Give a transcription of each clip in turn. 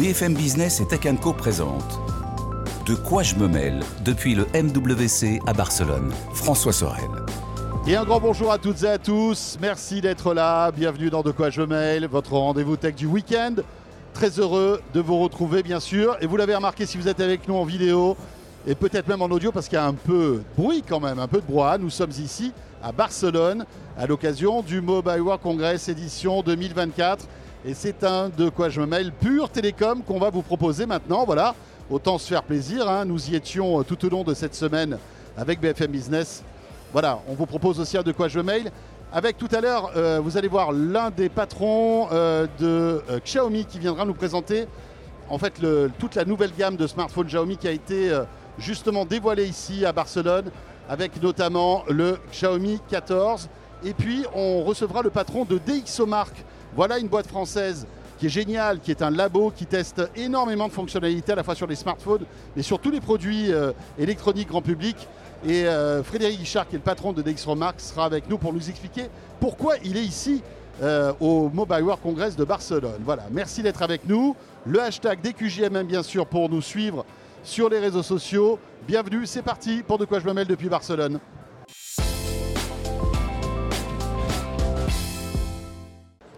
BFM Business et Tech Co présente De quoi je me mêle depuis le MWC à Barcelone. François Sorel. Et un grand bonjour à toutes et à tous. Merci d'être là. Bienvenue dans De quoi je me mêle, votre rendez-vous tech du week-end. Très heureux de vous retrouver, bien sûr. Et vous l'avez remarqué si vous êtes avec nous en vidéo et peut-être même en audio parce qu'il y a un peu de bruit quand même, un peu de brouhaha. Nous sommes ici à Barcelone à l'occasion du Mobile World Congress édition 2024. Et c'est un de quoi je me mêle pur télécom qu'on va vous proposer maintenant. Voilà, autant se faire plaisir. hein. Nous y étions tout au long de cette semaine avec BFM Business. Voilà, on vous propose aussi un de quoi je me mail. Avec tout à l'heure, euh, vous allez voir l'un des patrons euh, de euh, Xiaomi qui viendra nous présenter en fait toute la nouvelle gamme de smartphones Xiaomi qui a été euh, justement dévoilée ici à Barcelone avec notamment le Xiaomi 14. Et puis on recevra le patron de DxOMark. Voilà une boîte française qui est géniale, qui est un labo qui teste énormément de fonctionnalités à la fois sur les smartphones mais sur tous les produits euh, électroniques grand public. Et euh, Frédéric Guichard, qui est le patron de DxOMark, sera avec nous pour nous expliquer pourquoi il est ici euh, au Mobile World Congress de Barcelone. Voilà, merci d'être avec nous. Le hashtag DQJMM bien sûr pour nous suivre sur les réseaux sociaux. Bienvenue, c'est parti pour De quoi je me mêle depuis Barcelone.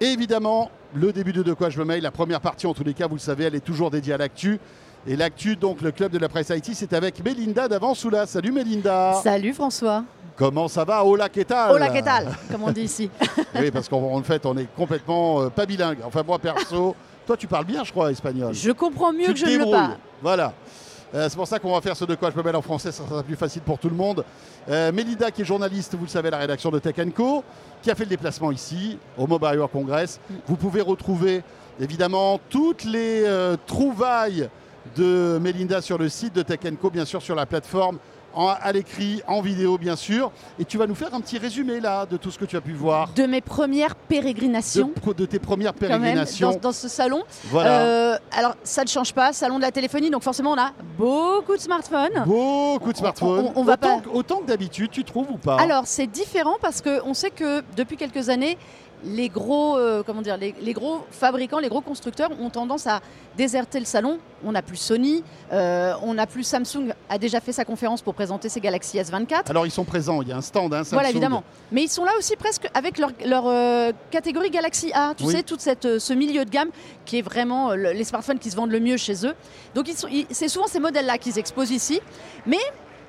Et évidemment, le début de De quoi je me mêle, la première partie en tous les cas, vous le savez, elle est toujours dédiée à l'actu. Et l'actu, donc le club de la presse IT, c'est avec Mélinda d'Avansoula. Salut Mélinda Salut François. Comment ça va? Hola, que tal? Hola, que tal Comme on dit ici. Oui, parce qu'en fait, on est complètement euh, pas bilingue. Enfin, moi, perso, toi, tu parles bien, je crois, espagnol. Je comprends mieux tu que je ne le parle. Voilà. Euh, c'est pour ça qu'on va faire ce de quoi je me en français, ça sera plus facile pour tout le monde. Euh, Mélida, qui est journaliste, vous le savez, la rédaction de Tech Co, qui a fait le déplacement ici, au Mobile World Congress. Vous pouvez retrouver évidemment toutes les euh, trouvailles de Mélinda sur le site de Tech Co, bien sûr sur la plateforme, en- à l'écrit, en vidéo, bien sûr. Et tu vas nous faire un petit résumé là de tout ce que tu as pu voir. De mes premières pérégrinations, de tes premières même, pérégrinations. dans, dans ce salon. Voilà. Euh, alors, ça ne change pas, salon de la téléphonie, donc forcément, on a beaucoup de smartphones. Beaucoup de smartphones. on- on va autant, pas- autant que d'habitude, tu trouves ou pas? Alors, c'est différent parce qu'on sait que depuis quelques années, les gros, euh, comment dire, les, les gros fabricants, les gros constructeurs ont tendance à déserter le salon. On n'a plus Sony, euh, on n'a plus Samsung a déjà fait sa conférence pour présenter ses Galaxy S24. Alors ils sont présents, il y a un stand, hein, Voilà, Samsung. évidemment. Mais ils sont là aussi presque avec leur, leur, euh, catégorie Galaxy A, tu Oui. sais, tout cette, ce milieu de gamme qui est vraiment le- les smartphones qui se vendent le mieux chez eux. Donc ils sont- ils- c'est souvent ces modèles-là qu'ils exposent ici. Mais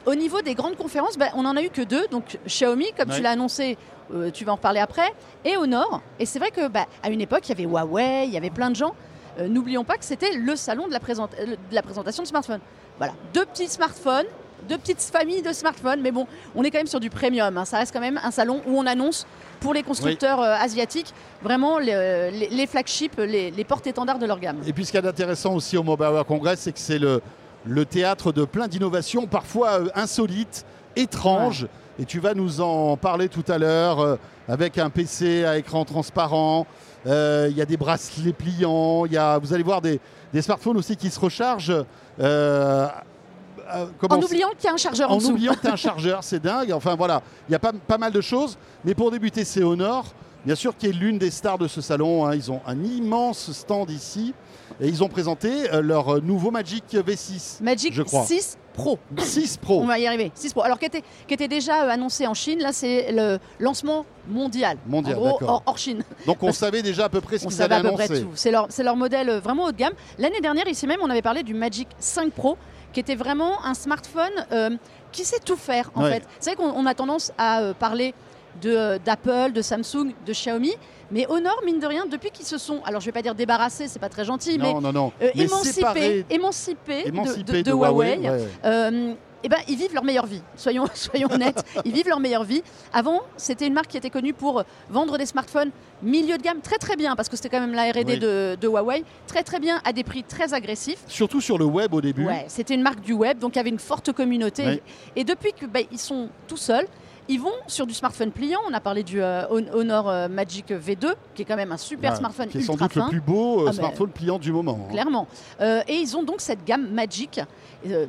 au niveau des grandes conférences, ben, on n'en a eu que deux. Donc Xiaomi, comme Ouais. tu l'as annoncé, euh, tu vas en reparler après, et Honor. Et c'est vrai que bah, à une époque, il y avait Huawei, il y avait plein de gens. Euh, N'oublions pas que c'était le salon de la, présenta- euh, de la présentation de smartphones. Voilà, deux petits smartphones, deux petites familles de smartphones, mais bon, on est quand même sur du premium. hein. Ça reste quand même un salon où on annonce pour les constructeurs euh, asiatiques vraiment le- les, les flagships, les, les porte-étendards de leur gamme. Et puis ce qu'il y a d'intéressant aussi au Mobile World Congress, c'est que c'est le, le théâtre de plein d'innovations, parfois euh, insolites, étranges. Et tu vas nous en parler tout à l'heure euh, avec un PC à écran transparent. Euh, Il y a des bracelets pliants. Il y a, vous allez voir des, des smartphones aussi qui se rechargent. euh, euh, En oubliant qu'il y a un chargeur en, en dessous. oubliant que tu as un chargeur, c'est dingue. Enfin voilà, il y a pas, pas mal de choses. Mais pour débuter, c'est Honor, bien sûr, qui est l'une des stars de ce salon. hein. Ils ont un immense stand ici. Et ils ont présenté euh, leur nouveau Magic V6. Magic je crois. 6 Pro. 6 Pro. On va y arriver. 6 Pro. Alors, qui était, qui était déjà euh, annoncé en Chine, là, c'est le lancement mondial. Mondial, En gros, hors, hors Chine. Donc on Parce- savait déjà à peu près ce On qu'ils savait allaient à peu près annoncer. tout. C'est leur, modèle euh, vraiment haut de gamme. L'année dernière, ici même, on avait parlé du Magic 5 Pro, qui était vraiment un smartphone euh, qui sait tout faire, en Ouais. fait. C'est vrai qu'on on a tendance à euh, parler euh, d'Apple, de Samsung, de Xiaomi, mais Honor, mine de rien, depuis qu'ils se sont, alors je vais pas dire débarrassés, c'est pas très gentil, mais Non, non, euh, Mais émancipés, émancipés, de- émancipés de, de Huawei, ouais. euh, eh ben, ils vivent leur meilleure vie. Soyons, soyons honnêtes, ils vivent leur meilleure vie. Avant, c'était une marque qui était connue pour vendre des smartphones milieu de gamme très très bien, parce que c'était quand même la R&D Oui. de, de Huawei, très très bien, à des prix très agressifs. Surtout sur le web au début. Ouais, c'était une marque du web, donc il y avait une forte communauté. Oui. Et depuis qu'ils ils sont tout seuls, ils vont sur du smartphone pliant. On a parlé du euh, Hon- Honor euh, Magic V2, qui est quand même un super Ouais, smartphone qui est sans doute le plus beau euh, Ah, smartphone pliant du moment. hein. Clairement. Euh, et ils ont donc cette gamme Magic,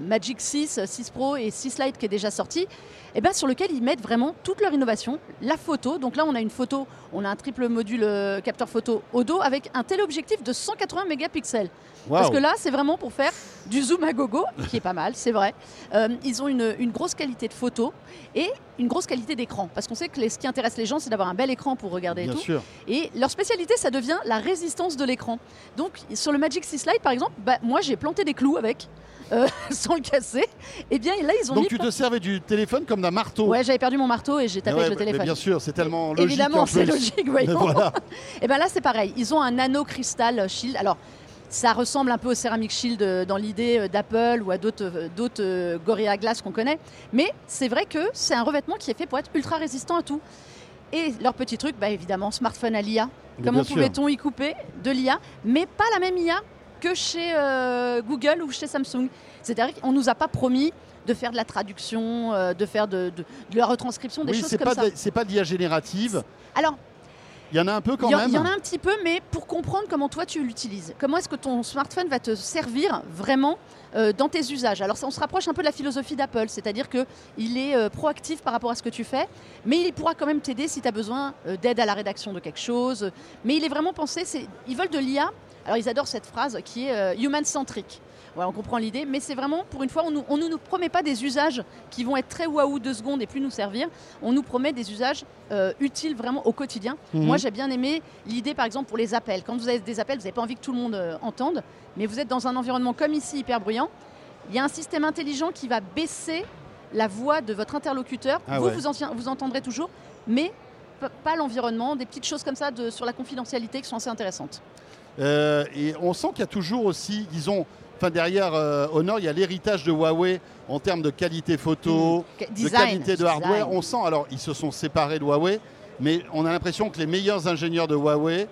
Magic 6, euh, 6 Pro et 6 Lite qui est déjà sortie, et ben, sur lequel ils mettent vraiment toute leur innovation. La photo, donc là on a une photo, on a un triple module capteur photo au dos avec un téléobjectif de 180 mégapixels. Parce que là, c'est vraiment pour faire du zoom à gogo, qui est pas mal, c'est vrai. Euh, ils ont une, une grosse qualité de photo et une grosse qualité d'écran. Parce qu'on sait que les- ce qui intéresse les gens, c'est d'avoir un bel écran pour regarder et Bien tout. sûr. Et leur spécialité, ça devient la résistance de l'écran. Donc, sur le Magic 6 Lite, par exemple, bah, moi, j'ai planté des clous avec, euh, sans le casser. Et bien là, ils ont Donc mis... tu te servais du téléphone comme d'un marteau. Ouais, j'avais perdu mon marteau et j'ai Mais tapé ouais, avec le mais téléphone. bien sûr, c'est tellement logique. Évidemment, en c'est logique, voyons. voilà. Et bien là, c'est pareil. Ils ont un nano cristal shield. Alors, ça ressemble un peu au Ceramic Shield euh, dans l'idée euh, d'Apple ou à d'autres euh, Gorilla Glass qu'on connaît. Mais c'est vrai que c'est un revêtement qui est fait pour être ultra résistant à tout. Et leur petit truc, bah, évidemment, smartphone à l'IA. Comment pouvait-on y couper de l'IA Mais pas la même IA que chez euh, Google ou chez Samsung. C'est-à-dire qu'on ne nous a pas promis de faire de la traduction, euh, de faire de, de- de la retranscription, des Oui, choses comme pas, ça. c'est pas de l'IA générative. Alors, Il y en a un peu quand il y, en- même. il y en a un petit peu, mais pour comprendre comment toi tu l'utilises. Comment est-ce que ton smartphone va te servir vraiment euh, dans tes usages? Alors ça, on se rapproche un peu de la philosophie d'Apple, c'est-à-dire qu'il est euh, proactif par rapport à ce que tu fais, mais il pourra quand même t'aider si tu as besoin euh, d'aide à la rédaction de quelque chose. Mais il est vraiment pensé, ils veulent de l'IA. Alors ils adorent cette phrase qui est human-centric. Voilà, on comprend l'idée, mais c'est vraiment, pour une fois, on nous- on ne nous promet pas des usages qui vont être très waouh deux secondes et plus nous servir. On nous promet des usages euh, utiles vraiment au quotidien. Mhm. Moi, j'ai bien aimé l'idée, par exemple, pour les appels. Quand vous avez des appels, vous n'avez pas envie que tout le monde euh, entende, mais vous êtes dans un environnement comme ici, hyper bruyant. Il y a un système intelligent qui va baisser la voix de votre interlocuteur. Ah vous, ouais. vous, en- vous entendrez toujours, mais pas l'environnement, des petites choses comme ça de, sur la confidentialité qui sont assez intéressantes. Euh, et on sent qu'il y a toujours aussi, disons, enfin derrière euh, Honor, il y a l'héritage de Huawei en termes de qualité photo, Que- de qualité de design. hardware. On sent, alors ils se sont séparés de Huawei, mais on a l'impression que les meilleurs ingénieurs de Huawei,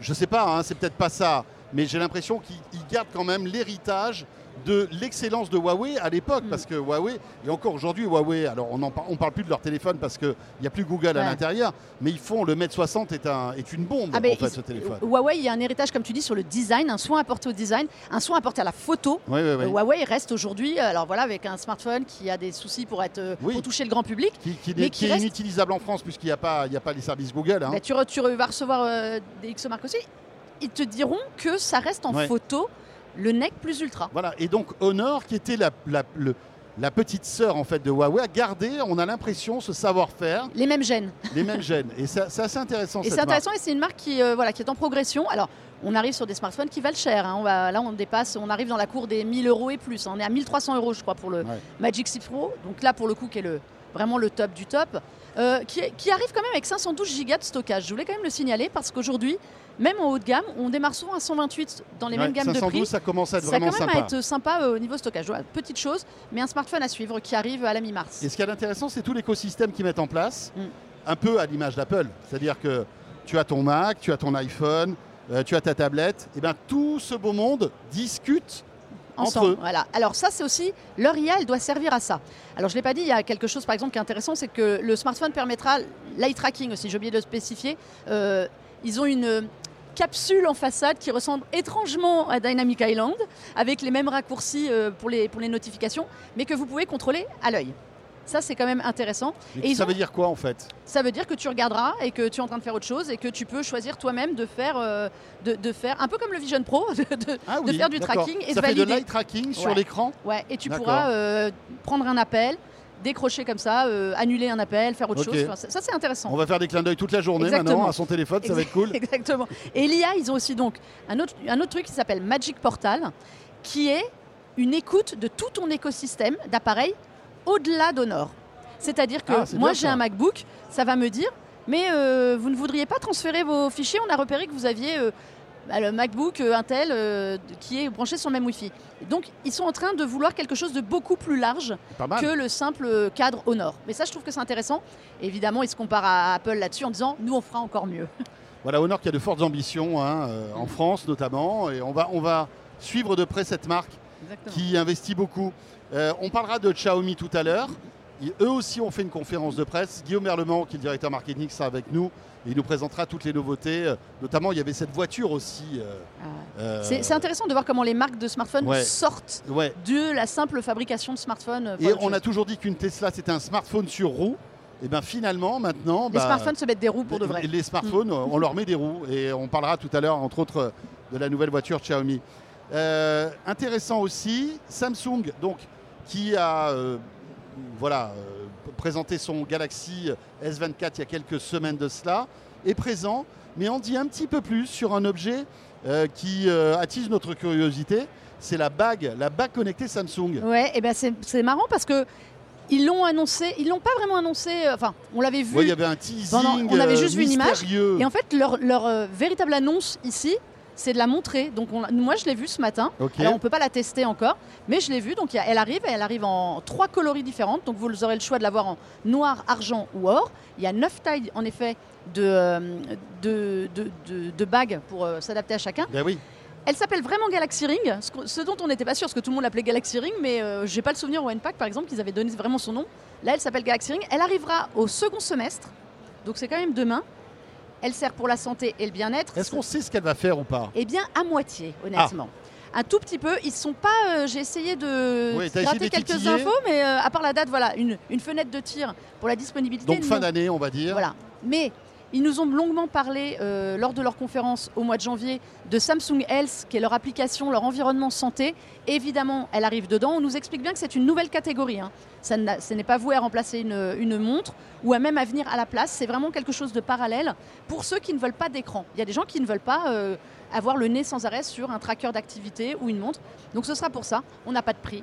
je sais pas, hein, c'est peut-être pas ça, mais j'ai l'impression qu'ils ils gardent quand même l'héritage de l'excellence de Huawei à l'époque, Mm. parce que Huawei, et encore aujourd'hui Huawei, alors on ne parle plus de leur téléphone parce qu'il n'y a plus Google à l'intérieur, mais ils font le Mate 60 est, un, est une bombe Ah, en fait ce téléphone. Huawei, il y a un héritage, comme tu dis, sur le design, un soin apporté au design, un soin apporté à la photo. Oui, oui, oui. Euh, Huawei reste aujourd'hui, euh, alors voilà, avec un smartphone qui a des soucis pour être euh, pour toucher le grand public. qui, qui Mais qui est inutilisable en France puisqu'il n'y a, pas- y a pas les services Google. hein. Bah, tu, re- tu re- vas recevoir euh, des XOMark aussi. Ils te diront que ça reste en Ouais. photo le NEC plus ultra. Voilà. Et donc Honor, qui était la, la- le- la petite sœur en fait de Huawei, a gardé, on a l'impression, ce savoir-faire, Les mêmes gènes. les mêmes gènes. Et ça- c'est assez intéressant. Et c'est intéressant et c'est une marque qui, euh, voilà, qui est en progression. Alors, on arrive sur des smartphones qui valent cher. hein. On va, là, on dépasse, on arrive dans la cour des 1000 euros et plus. hein. On est à 1300 euros, je crois, pour le Ouais. Magic 6 Pro. Donc là, pour le coup, qui est le, vraiment le top du top. Euh, qui, arrive quand même avec 512 Go de stockage. Je voulais quand même le signaler parce qu'aujourd'hui, même en haut de gamme, on démarre souvent à 128 dans les mêmes gammes de 512, prix. ça commence à être Ça vraiment quand même sympa. à être sympa euh, au niveau stockage. Voilà, petite chose, mais un smartphone à suivre qui arrive à la mi-mars. Et ce qui est intéressant, c'est tout l'écosystème qu'ils mettent en place, Mm. un peu à l'image d'Apple. C'est-à-dire que tu as ton Mac, tu as ton iPhone, euh, tu as ta tablette, et bien tout ce beau monde discute ensemble. entre eux. Voilà. Alors ça, c'est aussi leur IA, elle doit servir à ça. Alors je l'ai pas dit, il y a quelque chose par exemple qui est intéressant, c'est que le smartphone permettra l'eye tracking aussi. J'ai oublié de le spécifier. Euh, ils ont une capsule en façade qui ressemble étrangement à Dynamic Island, avec les mêmes raccourcis euh, pour, les, pour les notifications, mais que vous pouvez contrôler à l'œil. Ça, c'est quand même intéressant. Et Et ils ça ont- veut dire quoi en fait? Ça veut dire que tu regarderas et que tu es en train de faire autre chose et que tu peux choisir toi-même de faire, euh, de, de faire un peu comme le Vision Pro, de, de- Ah de faire du tracking et ça de fait de valider. l'eye tracking sur Ouais. l'écran Ouais, et tu pourras euh, prendre un appel, décrocher comme ça, euh, annuler un appel, faire autre chose. Enfin, ça, ça, c'est intéressant. On va faire des clins d'œil toute la journée Exactement. maintenant à son téléphone, ça va être cool. Exactement. Et l'IA, ils ont aussi donc un autre, un autre truc qui s'appelle Magic Portal, qui est une écoute de tout ton écosystème d'appareils au-delà d'Honor. C'est-à-dire que Ah, moi, j'ai un MacBook, ça va me dire, mais euh, vous ne voudriez pas transférer vos fichiers? On a repéré que vous aviez euh, bah, le MacBook euh, Intel euh, qui est branché sur le même Wi-Fi. Donc ils sont en train de vouloir quelque chose de beaucoup plus large que le simple cadre Honor. Mais ça, je trouve que c'est intéressant. Évidemment, ils se comparent à Apple là-dessus en disant nous, on fera encore mieux. Voilà, Honor qui a de fortes ambitions, hein, en France notamment, et on va, on va suivre de près cette marque qui investit beaucoup. Euh, on parlera de Xiaomi tout à l'heure. Eux aussi ont fait une conférence de presse. Guillaume Merlement, qui est le directeur marketing, sera avec nous. Il nous présentera toutes les nouveautés. Euh, Notamment, il y avait cette voiture aussi. euh, euh, C'est intéressant de voir comment les marques de smartphones Ouais. sortent Ouais. de la simple fabrication de smartphones. Et on a toujours dit qu'une Tesla, c'était un smartphone sur roue. Et bien finalement, maintenant, Les bah, smartphones se mettent des roues pour de vrai. Les smartphones, on leur met des roues et on parlera tout à l'heure, entre autres, de la nouvelle voiture Xiaomi. Euh, intéressant aussi, Samsung, donc, qui a euh, voilà, euh, présenté son Galaxy S24 il y a quelques semaines de cela, est présent, mais on dit un petit peu plus sur un objet qui attise notre curiosité. C'est la bague, la bague connectée Samsung. Ouais, et ben c'est marrant parce que ils l'ont annoncé, ils l'ont pas vraiment annoncé. Enfin, on l'avait vu. Ouais, il y avait un teasing. Pendant- on avait juste vu une image. Et en fait, leur, leur, euh, véritable annonce ici, c'est de la montrer. Donc on- moi, je l'ai vue ce matin. Alors on peut pas la tester encore, mais je l'ai vue. Donc il y a- elle arrive, et elle arrive en trois coloris différentes. Donc vous aurez le choix de l'avoir en noir, argent ou or. Il y a neuf tailles en effet de, euh, de, de- de- de bagues pour euh, s'adapter à chacun. Ben oui. Elle s'appelle vraiment Galaxy Ring, ce dont on n'était pas sûr, parce que tout le monde l'appelait Galaxy Ring, mais euh, j'ai pas le souvenir au NPAC par exemple qu'ils avaient donné vraiment son nom. Là, elle s'appelle Galaxy Ring. Elle arrivera au second semestre, donc c'est quand même demain. Elle sert pour la santé et le bien-être. Est-ce qu'on sait ce qu'elle va faire ou pas? Eh bien, à moitié, honnêtement. Un tout petit peu. Ils sont pas. euh, J'ai essayé de Oui, gratter quelques infos, mais euh, à part la date, voilà, une, une fenêtre de tir pour la disponibilité. Donc fin d'année, on va dire. Voilà. Mais ils nous ont longuement parlé euh, lors de leur conférence au mois de janvier de Samsung Health, qui est leur application, leur environnement santé. Évidemment, elle arrive dedans. On nous explique bien que c'est une nouvelle catégorie. hein. Ça ce n'est pas voué à remplacer une, montre ou à même à venir à la place. C'est vraiment quelque chose de parallèle pour ceux qui ne veulent pas d'écran. Il y a des gens qui ne veulent pas euh, avoir le nez sans arrêt sur un tracker d'activité ou une montre. Donc ce sera pour ça. On n'a pas de prix.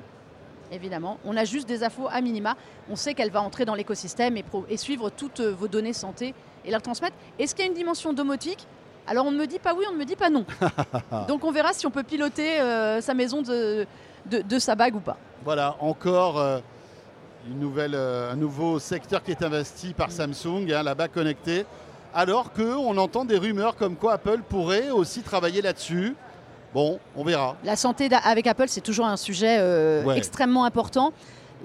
Évidemment, on a juste des infos à minima. On sait qu'elle va entrer dans l'écosystème et suivre toutes euh, vos données santé et la transmettre. Est-ce qu'il y a une dimension domotique? Alors on ne me dit pas oui, on ne me dit pas non. Donc on verra si on peut piloter euh, sa maison de, de, de sa bague ou pas. Voilà, encore euh, une nouvelle, euh, un nouveau secteur qui est investi par Samsung, hein, la bague connectée. Alors qu'on entend des rumeurs comme quoi Apple pourrait aussi travailler là-dessus. Bon, on verra. La santé avec Apple, c'est toujours un sujet Ouais. extrêmement important.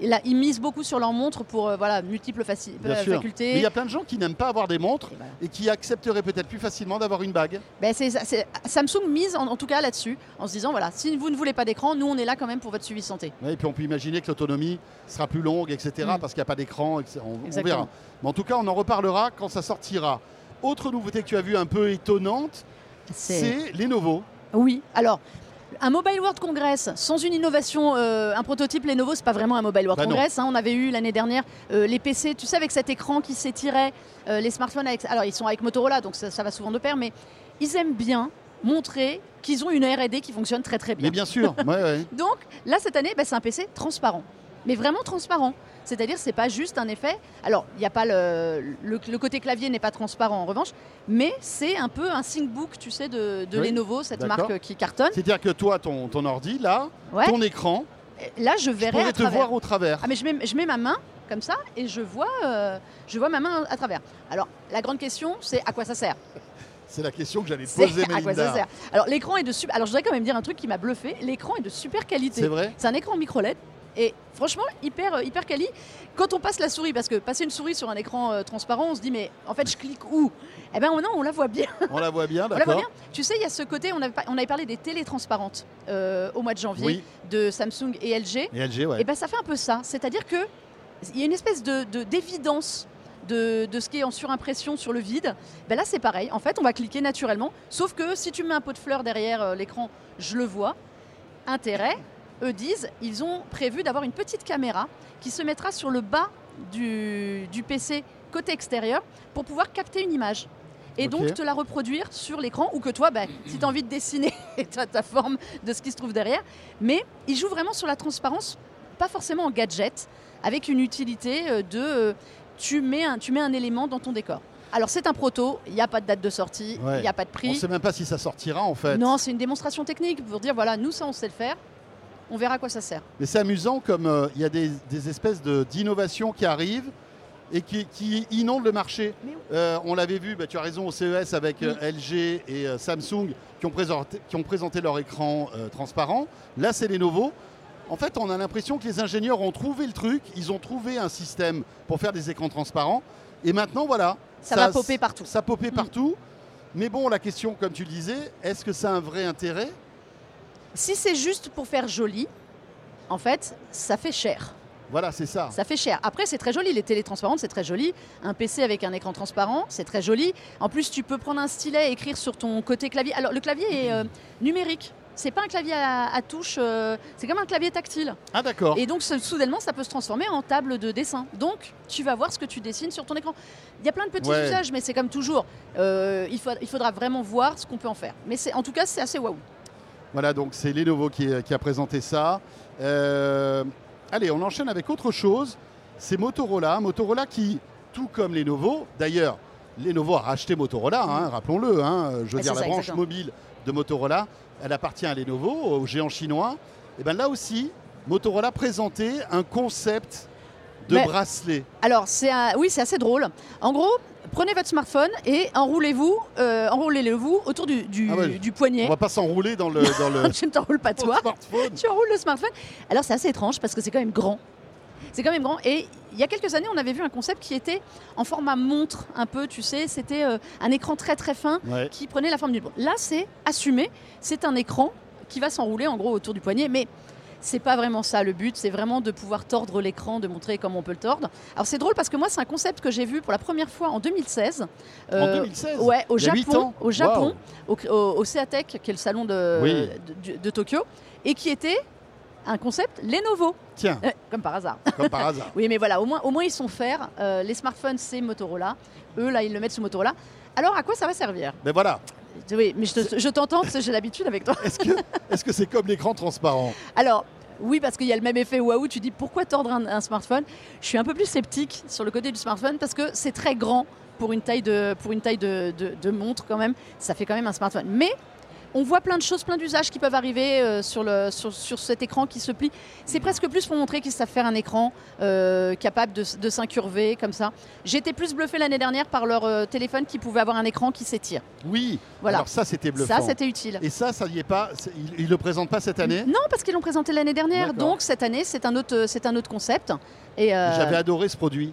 Là, ils misent beaucoup sur leurs montres pour euh, voilà, multiples euh, facultés. Mais il y a plein de gens qui n'aiment pas avoir des montres Et voilà. et qui accepteraient peut-être plus facilement d'avoir une bague. Ben, Samsung mise en, en tout cas là-dessus, en se disant voilà, si vous ne voulez pas d'écran, nous on est là quand même pour votre suivi santé. Ouais, et puis on peut imaginer que l'autonomie sera plus longue, etc. Mm. Parce qu'il n'y a pas d'écran. etc. On, on verra. Mais en tout cas, on en reparlera quand ça sortira. Autre nouveauté que tu as vue un peu étonnante, c'est Lenovo. Oui, alors. Un Mobile World Congress sans une innovation, euh, un prototype Lenovo, c'est pas vraiment un Mobile World Bah. Congress. hein. on avait eu l'année dernière euh, les PC, tu sais, avec cet écran qui s'étirait, euh, les smartphones avec. Alors, ils sont avec Motorola, donc ça, ça va souvent de pair, mais ils aiment bien montrer qu'ils ont une R&D qui fonctionne très très bien. Mais bien sûr, ouais, ouais. Donc là, cette année, bah, c'est un PC transparent. Mais vraiment transparent. C'est-à-dire, c'est pas juste un effet. Alors, il n'y a pas le, le, le côté clavier n'est pas transparent en revanche, mais c'est un peu un ThinkBook, tu sais, de, de Oui, Lenovo, cette marque qui cartonne. C'est-à-dire que toi, ton, ton ordi, là, Ouais. ton écran, Là, je je verrai à pourrais te travers. voir au travers. Ah, mais je mets, je mets ma main comme ça et je vois, euh, je vois ma main à travers. Alors, la grande question, c'est à quoi ça sert? C'est la question que j'allais poser, à quoi ça sert? Alors, l'écran est de super. Alors, je voudrais quand même dire un truc qui m'a bluffé. L'écran est de super qualité. C'est vrai? C'est un écran micro LED et franchement hyper euh, hyper quali. Quand on passe la souris, parce que passer une souris sur un écran euh, transparent, on se dit mais en fait je clique où? Eh ben non, on la voit bien. On la voit bien, On la voit d'accord bien. Tu sais, il y a ce côté, on avait, pas- on avait parlé des télés transparentes euh, au mois de janvier Oui, de Samsung et LG. et LG, ouais. Et ben ça fait un peu ça. C'est-à-dire que il y a une espèce de de- d'évidence. De, de ce qui est en surimpression sur le vide, ben là c'est pareil. En fait, on va cliquer naturellement. Sauf que si tu mets un pot de fleurs derrière euh, l'écran, je le vois. Intérêt, eux disent, ils ont prévu d'avoir une petite caméra qui se mettra sur le bas du, du PC côté extérieur pour pouvoir capter une image. Et donc te la reproduire sur l'écran ou que toi, ben, si tu as envie de dessiner, tu as ta forme de ce qui se trouve derrière. Mais ils jouent vraiment sur la transparence, pas forcément en gadget, avec une utilité euh, de euh, tu, mets un, tu mets un élément dans ton décor. Alors c'est un proto, il n'y a pas de date de sortie, il Ouais. n'y a pas de On prix. ne sait même pas si ça sortira en fait. Non, c'est une démonstration technique pour dire voilà, nous ça on sait le faire. On verra à quoi ça sert. Mais c'est amusant comme euh, il y a des, des espèces de- d'innovations qui arrivent et qui, qui inondent le marché. Oui. Euh, on l'avait vu, bah, tu as raison, au CES avec euh. LG et Samsung qui ont, présenté, qui ont présenté leur écran transparent. Là, c'est Lenovo. En fait, on a l'impression que les ingénieurs ont trouvé le truc, ils ont trouvé un système pour faire des écrans transparents. Et maintenant, voilà. Ça, va popper partout. Ça popait Mm. partout. Mais bon, la question, comme tu le disais, est-ce que ça a un vrai intérêt? Si c'est juste pour faire joli, en fait, ça fait cher. Voilà, c'est ça. Ça fait cher. Après, c'est très joli. Les télés transparentes, c'est très joli. Un PC avec un écran transparent, c'est très joli. En plus, tu peux prendre un stylet et écrire sur ton côté clavier. Alors, le clavier est euh, numérique. C'est pas un clavier à, à touche. euh, c'est comme un clavier tactile. Ah, d'accord. Et donc, ce- soudainement, ça peut se transformer en table de dessin. Donc, tu vas voir ce que tu dessines sur ton écran. Il y a plein de petits Ouais. usages, mais c'est comme toujours. Euh, il, faut- il faudra vraiment voir ce qu'on peut en faire. Mais en tout cas, c'est assez waouh. Voilà, donc c'est Lenovo qui, qui a présenté ça. Euh, allez, on enchaîne avec autre chose. C'est Motorola. Motorola qui, tout comme Lenovo, d'ailleurs, Lenovo a racheté Motorola, hein, rappelons-le. hein, je veux Ouais, dire, la ça, branche exactement. mobile de Motorola, elle appartient à Lenovo, au géant chinois. Et bien là aussi, Motorola présentait un concept de Mais- bracelet. Alors, c'est un- oui, c'est assez drôle. En gros, prenez votre smartphone et enroulez-vous, euh, enroulez-le-vous autour du, du- Ah ouais. du On poignet. va pas s'enrouler dans le, dans le Je ne t'enroule pas toi. tu enroules le smartphone. Alors c'est assez étrange parce que c'est quand même grand. C'est quand même grand. Et il y a quelques années, on avait vu un concept qui était en format montre, un peu, tu sais, c'était euh, un écran très très fin Ouais. qui prenait la forme d'une. Là, c'est assumé. C'est un écran qui va s'enrouler en gros autour du poignet, mais c'est pas vraiment ça le but. C'est vraiment de pouvoir tordre l'écran, de montrer comment on peut le tordre. Alors c'est drôle parce que moi, c'est un concept que j'ai vu pour la première fois en 2016. En Euh, 2016 Ouais, au Japon, au Japon, Waouh. au, au, au Seatech, qui est le salon de, Oui. de, de Tokyo, et qui était un concept Lenovo, Tiens, Euh, comme par hasard. comme par hasard. oui, mais voilà, au moins, au moins ils sont faire. Euh, les smartphones, c'est Motorola. Eux, là, ils le mettent sous Motorola. Alors, à quoi ça va servir? Mais voilà, Oui, mais je, te- je t'entends parce que j'ai l'habitude avec toi. est-ce que c'est comme l'écran transparent Alors, oui, parce qu'il y a le même effet waouh. Tu dis pourquoi tordre un, un smartphone? Je suis un peu plus sceptique sur le côté du smartphone parce que c'est très grand pour une taille de, pour une taille de, de- de montre quand même. Ça fait quand même un smartphone. Mais on voit plein de choses, plein d'usages qui peuvent arriver euh, sur, le, sur, sur cet écran qui se plie. C'est presque plus pour montrer qu'ils savent faire un écran euh, capable de, s'incurver comme ça. J'étais plus bluffée l'année dernière par leur euh, téléphone qui pouvait avoir un écran qui s'étire. Oui. Voilà. Alors ça, c'était bluffant. Ça, c'était utile. Et ça, ça y est pas. Ils il le présentent pas cette année? Non, parce qu'ils l'ont présenté l'année dernière. Donc cette année, c'est un autre, c'est un autre concept. Et J'avais adoré ce produit.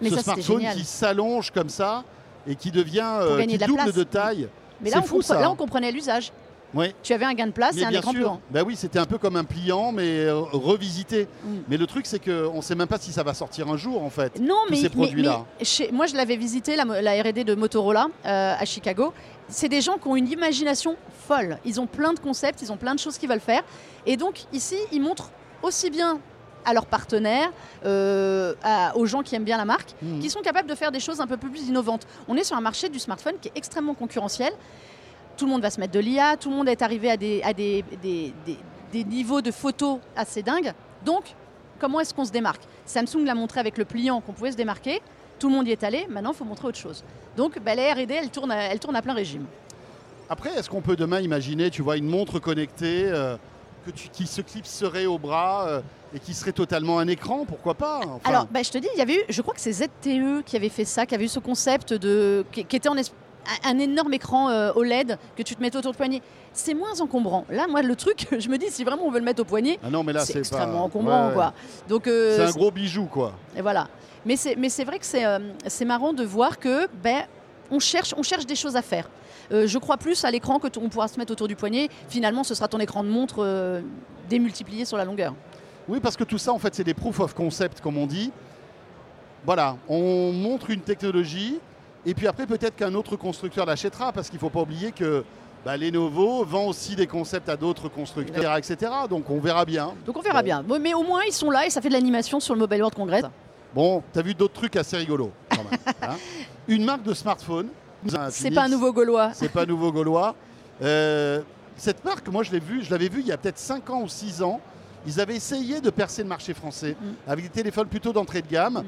mais ce ça, smartphone qui s'allonge comme ça et qui devient, qui de double place. de taille. Mais là, on fou, ça, là, on comprenait l'usage. Oui. Tu avais un gain de place Mais et un bien écran plus sûr. grand. Bah oui, c'était un peu comme un pliant, mais euh, revisité. Mm. Mais le truc, c'est qu'on ne sait même pas si ça va sortir un jour, en fait. Non, tous mais, ces produits-là. moi, je l'avais visité, la R&D de Motorola euh, à Chicago. C'est des gens qui ont une imagination folle. Ils ont plein de concepts, ils ont plein de choses qu'ils veulent faire. Et donc, ici, ils montrent aussi bien à leurs partenaires, euh, à- aux gens qui aiment bien la marque, Mhm. qui sont capables de faire des choses un peu plus innovantes. On est sur un marché du smartphone qui est extrêmement concurrentiel. Tout le monde va se mettre de l'IA, tout le monde est arrivé à des, à des, des- des- des niveaux de photos assez dingues. Donc, comment est-ce qu'on se démarque? Samsung l'a montré avec le pliant qu'on pouvait se démarquer. Tout le monde y est allé. Maintenant, il faut montrer autre chose. Donc, bah, la R&D, elle tourne, à, elle tourne à plein régime. Après, est-ce qu'on peut demain imaginer, tu vois, une montre connectée euh, que tu- qui se clipserait au bras euh, et qui serait totalement un écran Pourquoi pas Enfin, Alors, bah, je te dis, il y avait eu, je crois que c'est ZTE qui avait fait ça, qui avait eu ce concept de, qui, qui était en es- un énorme écran euh, OLED que tu te mettais autour du poignet. C'est moins encombrant. Là, moi, le truc, je me dis, si vraiment on veut le mettre au poignet, ah non, mais là, c'est c'est extrêmement pas... encombrant, Ouais, ouais. quoi. Donc, euh, C'est un gros bijou, quoi. Et voilà. Mais c'est, mais c'est vrai que c'est, euh, c'est marrant de voir que ben, on, cherche, on cherche des choses à faire. Euh, je crois plus à l'écran que on pourra se mettre autour du poignet. Finalement, ce sera ton écran de montre euh, démultiplié sur la longueur. Oui, parce que tout ça, en fait, c'est des proof of concept, comme on dit. Voilà, on montre une technologie, et puis après, peut-être qu'un autre constructeur l'achètera, parce qu'il ne faut pas oublier que bah, Lenovo vend aussi des concepts à d'autres constructeurs, etc. Donc on verra bien. Donc on verra Bon. bien. Mais au moins, ils sont là et ça fait de l'animation sur le Mobile World Congress. Bon, tu as vu d'autres trucs assez rigolos, quand même. hein. une marque de smartphone. un C'est pas un nouveau Gaulois. C'est pas nouveau gaulois. Euh, cette marque, moi, je l'ai vue, je l'avais vue il y a peut-être 5 ans ou 6 ans. Ils avaient essayé de percer le marché français Mm. avec des téléphones plutôt d'entrée de gamme. Mm.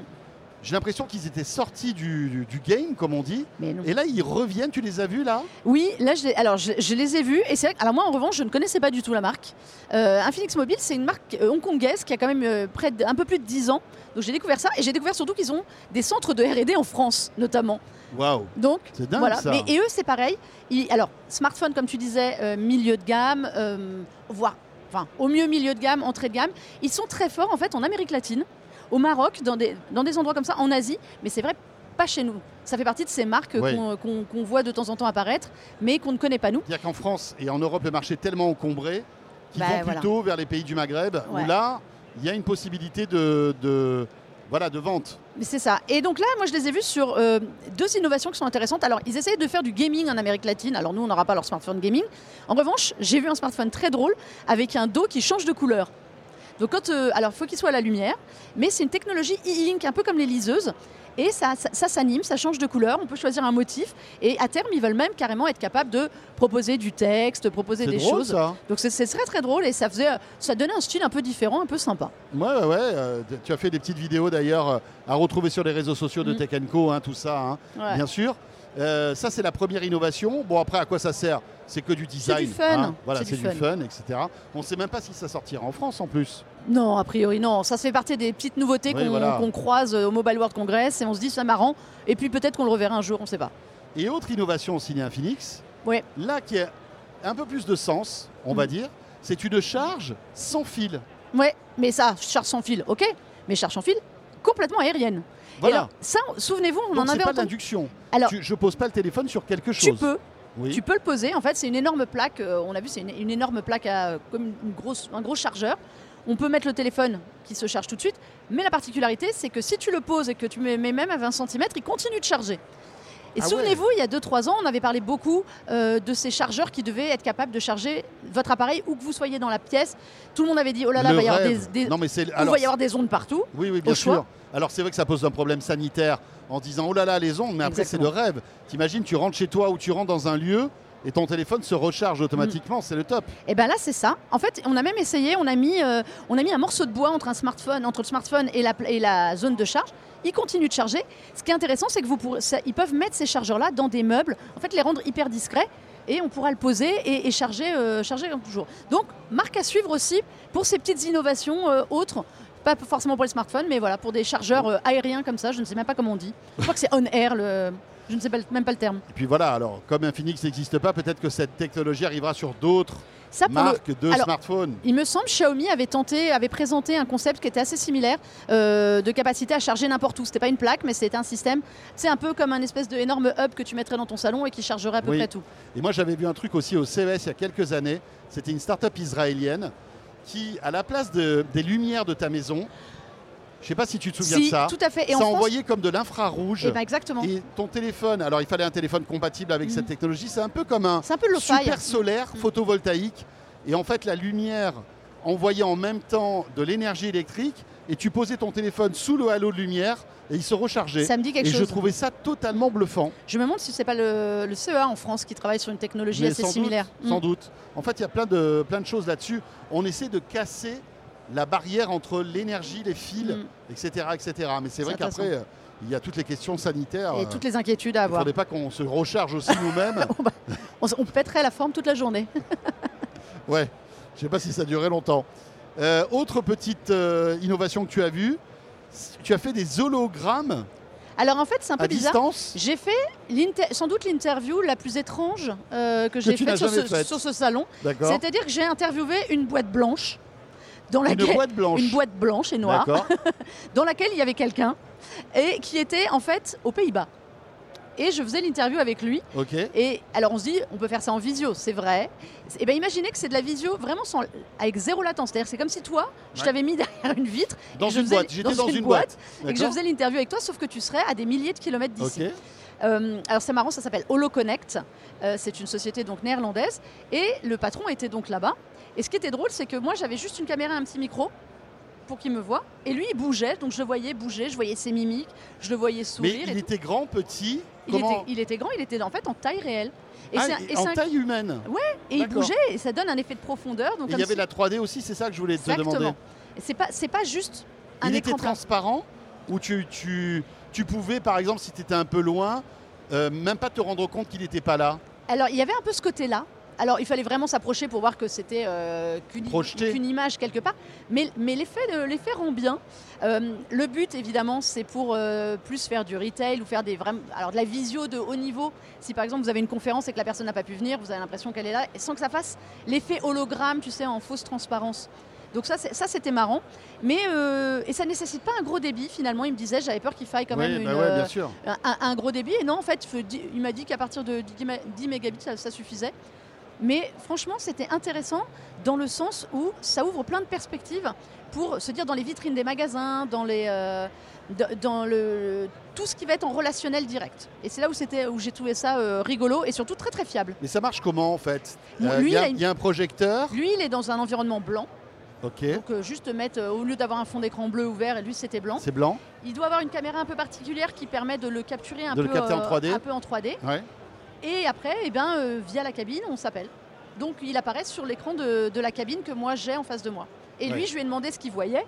J'ai l'impression qu'ils étaient sortis du, du- du game, comme on dit. Et là, ils reviennent. Tu les as vus là? Oui, là, je alors je, je les ai vus et c'est alors moi en revanche, je ne connaissais pas du tout la marque. Euh, Infinix Mobile, c'est une marque euh, hongkongaise qui a quand même euh, près de, un peu plus de 10 ans. Donc j'ai découvert ça et j'ai découvert surtout qu'ils ont des centres de R&D en France notamment. Waouh, Donc c'est dingue voilà. ça. Mais, et eux, c'est pareil. Ils- alors smartphone, comme tu disais, euh, milieu de gamme, voire, enfin au mieux milieu de gamme, entrée de gamme. Ils sont très forts en fait en Amérique latine, au Maroc, dans des, dans des endroits comme ça, en Asie. Mais c'est vrai, pas chez nous. Ça fait partie de ces marques qu'on voit de temps en temps apparaître, mais qu'on ne connaît pas nous. C'est-à-dire qu'en France et en Europe, le marché est tellement encombré qu'ils Bah, vont voilà. plutôt vers les pays du Maghreb, Ouais. où là, il y a une possibilité de, de- voilà, de vente. Mais C'est ça. Et donc là, moi, je les ai vus sur euh, deux innovations qui sont intéressantes. Alors, ils essayent de faire du gaming en Amérique latine. Alors, nous, on n'aura pas leur smartphone gaming. En revanche, j'ai vu un smartphone très drôle avec un dos qui change de couleur. Donc, quand, euh, alors, il faut qu'il soit à la lumière, mais c'est une technologie e-ink, un peu comme les liseuses. Et ça, ça, ça s'anime, ça change de couleur. On peut choisir un motif. Et à terme, ils veulent même carrément être capables de proposer du texte, proposer des drôle choses. ça. Donc, c'est très très drôle et ça faisait, ça donnait un style un peu différent, un peu sympa. Ouais, ouais, ouais. euh, tu as fait des petites vidéos d'ailleurs euh, à retrouver sur les réseaux sociaux de Mm. Tech Co, hein, tout ça, hein, Ouais. bien sûr. Euh, ça, c'est la première innovation. Bon, après, à quoi ça sert? C'est que du design. du fun. hein. Voilà, C'est c'est du du fun, etc. On ne sait même pas si ça sortira en France en plus. Non, a priori non. Ça fait partie des petites nouveautés Oui, qu'on voilà. croise au Mobile World Congress et on se dit c'est marrant. Et puis peut-être qu'on le reverra un jour, on ne sait pas. Et autre innovation au ciné Infinix, Ouais. là qui a un peu plus de sens, on va Mm. dire, c'est une charge sans fil. Ouais, mais ça, charge sans fil, ok. Mais charge sans fil complètement aérienne. Voilà. alors, ça, souvenez-vous, on Donc en avait pas entendu. d'induction. Alors, Tu- je pose pas le téléphone sur quelque chose. tu peux, Oui. tu peux le poser. En fait, c'est une énorme plaque. euh, on a vu, c'est une, une énorme plaque à, comme une grosse, un gros chargeur. On peut mettre le téléphone qui se charge tout de suite. Mais la particularité, c'est que si tu le poses et que tu mets mets même à 20 cm, il continue de charger. Et Ah ouais. souvenez-vous, il y a 2-3 ans, on avait parlé beaucoup euh, de ces chargeurs qui devaient être capables de charger votre appareil où que vous soyez dans la pièce. Tout le monde avait dit oh là là, il va y avoir des, des- Non mais alors va y avoir des ondes partout. Oui, oui, bien au choix. sûr. Alors c'est vrai que ça pose un problème sanitaire en disant oh là là les ondes, mais après c'est le rêve. T'imagines, tu rentres chez toi ou tu rentres dans un lieu et ton téléphone se recharge automatiquement, c'est le top. Et ben là, c'est ça. En fait, on a même essayé, on a mis, euh, on a mis un morceau de bois entre un smartphone, entre le smartphone et la, et la zone de charge. Il continue de charger. Ce qui est intéressant, c'est que ils peuvent mettre ces chargeurs-là dans des meubles, en fait, les rendre hyper discrets. Et on pourra le poser et, charger, euh, comme toujours. Donc, marque à suivre aussi pour ces petites innovations euh, autres. Pas forcément pour les smartphones, mais voilà, pour des chargeurs euh, aériens comme ça. Je ne sais même pas comment on dit. Je crois que c'est on-air, je ne sais même pas le terme. Et puis voilà, alors comme Infinix n'existe pas, peut-être que cette technologie arrivera sur d'autres Ça, pour le- marques de Alors, smartphones. Il me semble Xiaomi avait tenté, avait présenté un concept qui était assez similaire euh, de capacité à charger n'importe où. C'était pas une plaque, mais c'était un système. C'est un peu comme un espèce de énorme hub que tu mettrais dans ton salon et qui chargerait à peu Oui. près tout. Et moi j'avais vu un truc aussi au CES il y a quelques années. C'était une start-up israélienne qui, à la place de- des lumières de ta maison, je sais pas si tu te souviens Si, de ça, tout à fait. Et ça en France, envoyait comme de l'infrarouge. eh ben, exactement. Et ton téléphone, alors il fallait un téléphone compatible avec Mhm. cette technologie, c'est un peu comme un un peu super solaire Mhm. photovoltaïque. Et en fait, la lumière envoyait en même temps de l'énergie électrique et tu posais ton téléphone sous le halo de lumière et il se rechargeait. Ça me dit quelque Et je trouvais ça totalement bluffant. Je me demande si c'est pas le, le CEA en France qui travaille sur une technologie Mais assez sans similaire. Doute, sans Mm. doute. En fait, il y a plein de, plein de choses là-dessus. On essaie de casser la barrière entre l'énergie, les fils, Mm. etc., etc. Mais c'est vrai qu'après, euh, il y a toutes les questions sanitaires. Et euh, toutes les inquiétudes à Il ne avoir. faudrait pas qu'on se recharge aussi nous-mêmes. On, on pèterait la forme toute la journée. Ouais, je sais pas si ça durait longtemps. Euh, autre petite innovation que tu as vue, tu as fait des hologrammes Alors en fait, c'est un peu à bizarre. distance. J'ai fait sans doute l'interview la plus étrange euh, que j'ai faite sur, sur ce salon. C'est-à-dire que j'ai interviewé une boîte blanche dans Une laquelle boîte blanche. une boîte blanche et noire dans laquelle il y avait quelqu'un et qui était en fait aux Pays-Bas. Et je faisais l'interview avec lui. Et alors on se dit, on peut faire ça en visio, c'est vrai. Et bien imaginez que c'est de la visio vraiment sans, avec zéro latence. C'est-à-dire c'est comme si toi, je Ouais. t'avais mis derrière une vitre Dans et une faisais- boîte. J'étais dans, une boîte. et que je faisais l'interview avec toi, sauf que tu serais à des milliers de kilomètres d'ici. Euh, alors c'est marrant, ça s'appelle HoloConnect. Euh, c'est une société donc néerlandaise et le patron était donc là-bas. Et ce qui était drôle, c'est que moi j'avais juste une caméra, et un petit micro pour qu'il me voie. Et lui il bougeait, donc je le voyais bouger, je voyais ses mimiques, je le voyais Mais sourire. et il tout. était grand, petit. Il, était, il était grand, il était en fait en taille réelle. Et, Ah, et en taille humaine. et il bougeait et ça donne un effet de profondeur. Donc Et il y avait si- la 3D aussi, c'est ça que je voulais te demander. Exactement. C'est pas, c'est pas juste un il était écran transparent. où tu, tu, tu pouvais, par exemple, si tu étais un peu loin, euh, même pas te rendre compte qu'il n'était pas là? Alors, il y avait un peu ce côté-là. Alors, il fallait vraiment s'approcher pour voir que c'était euh, qu'une image quelque part. Mais, mais l'effet euh, l'effet rend bien. Euh, le but, évidemment, c'est pour euh, plus faire du retail ou faire des alors de la visio de haut niveau. Si par exemple vous avez une conférence et que la personne n'a pas pu venir, vous avez l'impression qu'elle est là, et sans que ça fasse l'effet hologramme, tu sais, en fausse transparence. Donc ça, c'était marrant. Mais euh, et ça nécessite pas un gros débit finalement. Il me disait, j'avais peur qu'il faille quand même une, bah ouais, bien sûr. un, un gros débit. Et non, en fait, il m'a dit qu'à partir de 10 ma- 10 mégabits, ça, ça suffisait. Mais franchement, c'était intéressant dans le sens où ça ouvre plein de perspectives pour se dire dans les vitrines des magasins, dans, les, euh, dans le, tout ce qui va être en relationnel direct. Et c'est là où, c'était- où j'ai trouvé ça euh, rigolo et surtout très très fiable. Mais ça marche comment en fait? Euh, Il y, a- y un projecteur. Lui, il est dans un environnement blanc. Ok. Donc euh, juste mettre, au lieu d'avoir un fond d'écran bleu ou vert, et lui c'était blanc. C'est blanc. Il doit avoir une caméra un peu particulière qui permet de le capturer un, De peu, le en euh, 3D. un peu en 3D. Ouais. Et après, eh ben, euh, via la cabine, on s'appelle. Donc il apparaît sur l'écran de, de la cabine que moi j'ai en face de moi. Et lui, je lui ai demandé ce qu'il voyait.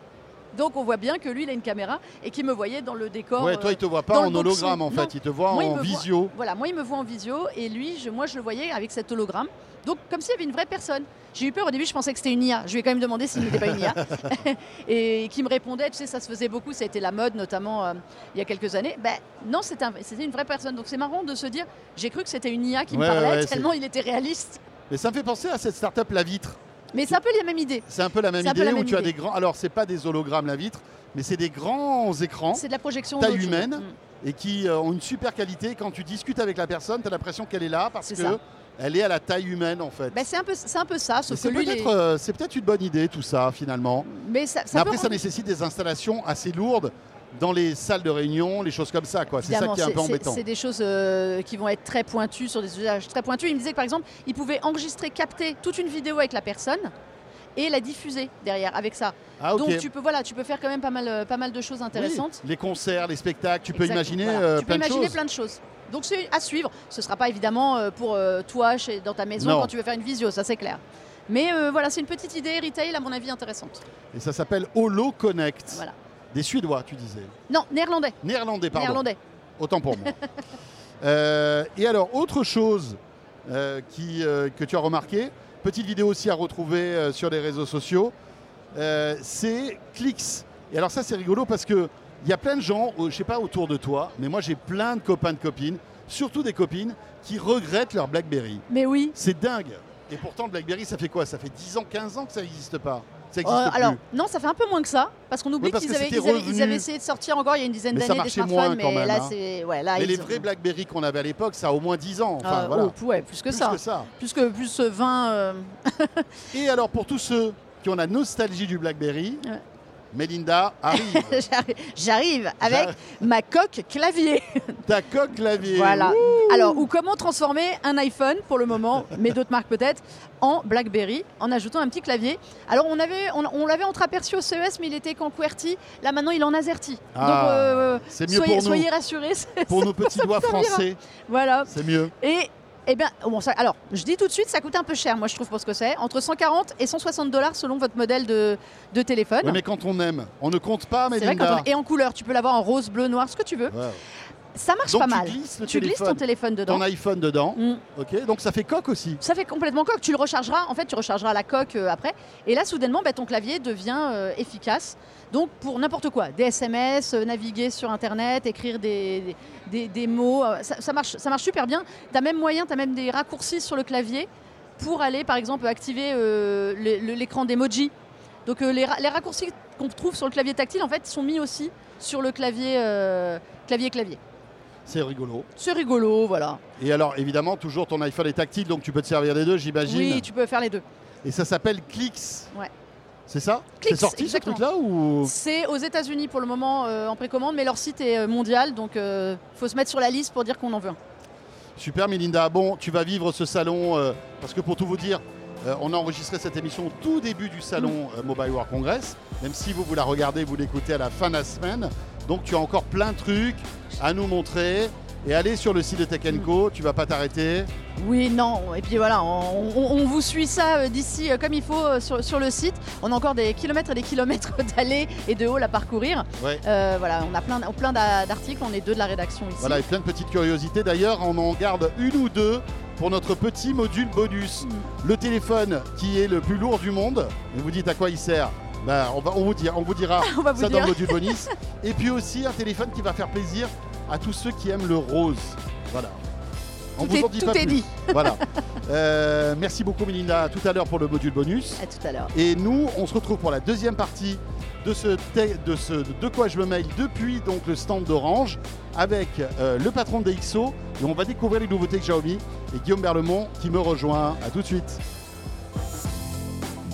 Donc on voit bien que lui, il a une caméra et qu'il me voyait dans le décor. Ouais, toi, il te voit pas en hologramme en Non. fait, il te voit Moi, en voit- visio. Voilà, moi il me voit en visio et lui, je, moi je le voyais avec cet hologramme. Donc comme s'il y avait une vraie personne. J'ai eu peur au début, je pensais que c'était une IA. Je lui ai quand même demandé s'il n'était pas une IA. et qui me répondait, tu sais, ça se faisait beaucoup, ça a été la mode notamment euh, il y a quelques années. Ben non, c'était un- c'était une vraie personne. Donc c'est marrant de se dire, j'ai cru que c'était une IA qui Ouais, me parlait, ouais, tellement il était réaliste. Mais ça me fait penser à cette start-up La Vitre. Mais c'est un peu la même idée. C'est un peu la même idée la où tu as des grands. Alors, c'est pas des hologrammes La Vitre, mais c'est des grands écrans C'est de la projection Taille humaine. Mm. et qui euh, ont une super qualité. Quand tu discutes avec la personne, tu as l'impression qu'elle est là parce C'est que ça. elle est à la taille humaine en fait. Ben, c'est un peu, c'est un peu ça, c'est est- euh, c'est peut-être une bonne idée tout ça finalement. mais ça, ça Mais peut après, ça nécessite des installations assez lourdes dans les salles de réunion, les choses comme ça. quoi. C'est ça qui est un peu embêtant. C'est des choses euh, qui vont être très pointues sur des usages très pointus. Il me disait que par exemple, il pouvait enregistrer, capter toute une vidéo avec la personne et la diffuser derrière avec ça. Ah. Donc tu peux voilà, tu peux faire quand même pas mal, euh, pas mal de choses Oui, intéressantes. les concerts, les spectacles, tu peux Exactement, imaginer voilà. euh, tu peux plein de imaginer choses. plein de choses. Donc c'est à suivre. Ce sera pas évidemment euh, pour euh, toi chez, dans ta maison Non. quand tu veux faire une visio, ça c'est clair. Mais euh, voilà, c'est une petite idée retail à mon avis intéressante. Et ça s'appelle Holo Connect. Voilà. Des Suédois, tu disais. Non, néerlandais. Néerlandais, pardon. Néerlandais. Autant pour moi. Euh, et alors, autre chose euh, qui, euh, que tu as remarqué, petite vidéo aussi à retrouver sur les réseaux sociaux, c'est Clix. Et alors ça, c'est rigolo parce que il y a plein de gens, je sais pas autour de toi, mais moi j'ai plein de copains de copines, surtout des copines, qui regrettent leur BlackBerry. Mais oui. C'est dingue. Et pourtant, BlackBerry, ça fait quoi? Ça fait 10 ans, 15 ans que ça n'existe pas. Ça Euh, plus. alors, non, ça fait un peu moins que ça, parce qu'on oublie Oui, qu'ils avaient, essayé de sortir encore il y a une dizaine d'années des smartphones, mais même, là, hein. c'est. Ouais, mais les ont- vrais BlackBerry qu'on avait à l'époque, ça a au moins 10 ans. Enfin, Euh, voilà. oh, ouais, plus que Plus ça. que ça. Plus que plus euh, 20. euh, Et alors pour tous ceux qui ont la nostalgie du BlackBerry, Ouais. Melinda arrive. j'arrive- avec ma coque clavier. Ta coque clavier. voilà. Alors, ou comment transformer un iPhone, pour le moment, mais d'autres marques peut-être, en BlackBerry, en ajoutant un petit clavier. Alors, on avait, on, on l'avait entreaperçu au CES, mais il était qu'en QWERTY. Là, maintenant, il est en AZERTY. Ah, Donc, euh, c'est mieux soyez, pour nous. soyez rassurés. c'est- Pour nos petits doigts français, voilà. c'est mieux. Et eh bien, bon, ça- alors, je dis tout de suite, ça coûte un peu cher, moi je trouve, pour ce que c'est. Entre 140 et 160 dollars selon votre modèle de, de téléphone. Oui, mais quand on aime, on ne compte pas, c'est vrai, quand Melinda. on- et en couleur, tu peux l'avoir en rose, bleu, noir, ce que tu veux. Ouais. Ça marche Donc pas tu mal. glisses le tu glisses ton téléphone, dedans. ton iPhone dedans. Mm. Ok, donc ça fait coque aussi. Ça fait complètement coque. Tu le rechargeras. En fait, tu rechargeras la coque euh, après. Et là, soudainement, bah, ton clavier devient euh, efficace. Donc, pour n'importe quoi, des SMS, euh, naviguer sur Internet, écrire des, des, des mots, ça, ça marche, ça marche super bien. Tu as même moyen, tu as même des raccourcis sur le clavier pour aller, par exemple, activer l'écran d'emoji. Donc, les, ra- les raccourcis qu'on trouve sur le clavier tactile, en fait, sont mis aussi sur le clavier euh, clavier-clavier. C'est rigolo. C'est rigolo, voilà. Et alors, évidemment, toujours ton iPhone est tactile, donc tu peux te servir des deux, j'imagine. Oui, tu peux faire les deux. Et ça s'appelle Clix. Ouais. C'est ça? C'est sorti exactement. ce truc-là ou C'est aux États-Unis pour le moment euh, en précommande, mais leur site est euh, mondial, donc il faut se mettre sur la liste pour dire qu'on en veut un. Super Melinda. Bon, tu vas vivre ce salon euh, parce que pour tout vous dire, euh, on a enregistré cette émission au tout début du salon euh, Mobile World Congress. Même si vous, vous la regardez, vous l'écoutez à la fin de la semaine. Donc tu as encore plein de trucs à nous montrer. et aller sur le site de Tech Co. Mm. Tu vas pas t'arrêter. Oui, non. Et puis voilà, on, on- on vous suit ça euh, d'ici euh, comme il faut euh, sur, sur le site. On a encore des kilomètres et des kilomètres d'allées et de halls à parcourir. Ouais. Euh, voilà, on a plein, plein d'a- d'articles. On est deux de la rédaction ici. Voilà, et plein de petites curiosités. D'ailleurs, on en garde une ou deux pour notre petit module bonus. Mm. Le téléphone qui est le plus lourd du monde. Et vous dites à quoi il sert? Ben, on, va, on, vous dira, on vous dira On va vous ça dans le module bonus. Et puis aussi un téléphone qui va faire plaisir à tous ceux qui aiment le rose. Voilà. On Tout vous est- en dit tout pas est plus. dit. Voilà. Euh, merci beaucoup Melinda. À tout à l'heure pour le module bonus. À tout à l'heure. Et nous, on se retrouve pour la deuxième partie de ce, de ce de quoi je me mail depuis donc le stand d'Orange avec euh, le patron de DxO et on va découvrir les nouveautés de Xiaomi et Guillaume Berlemont qui me rejoint. À tout de suite.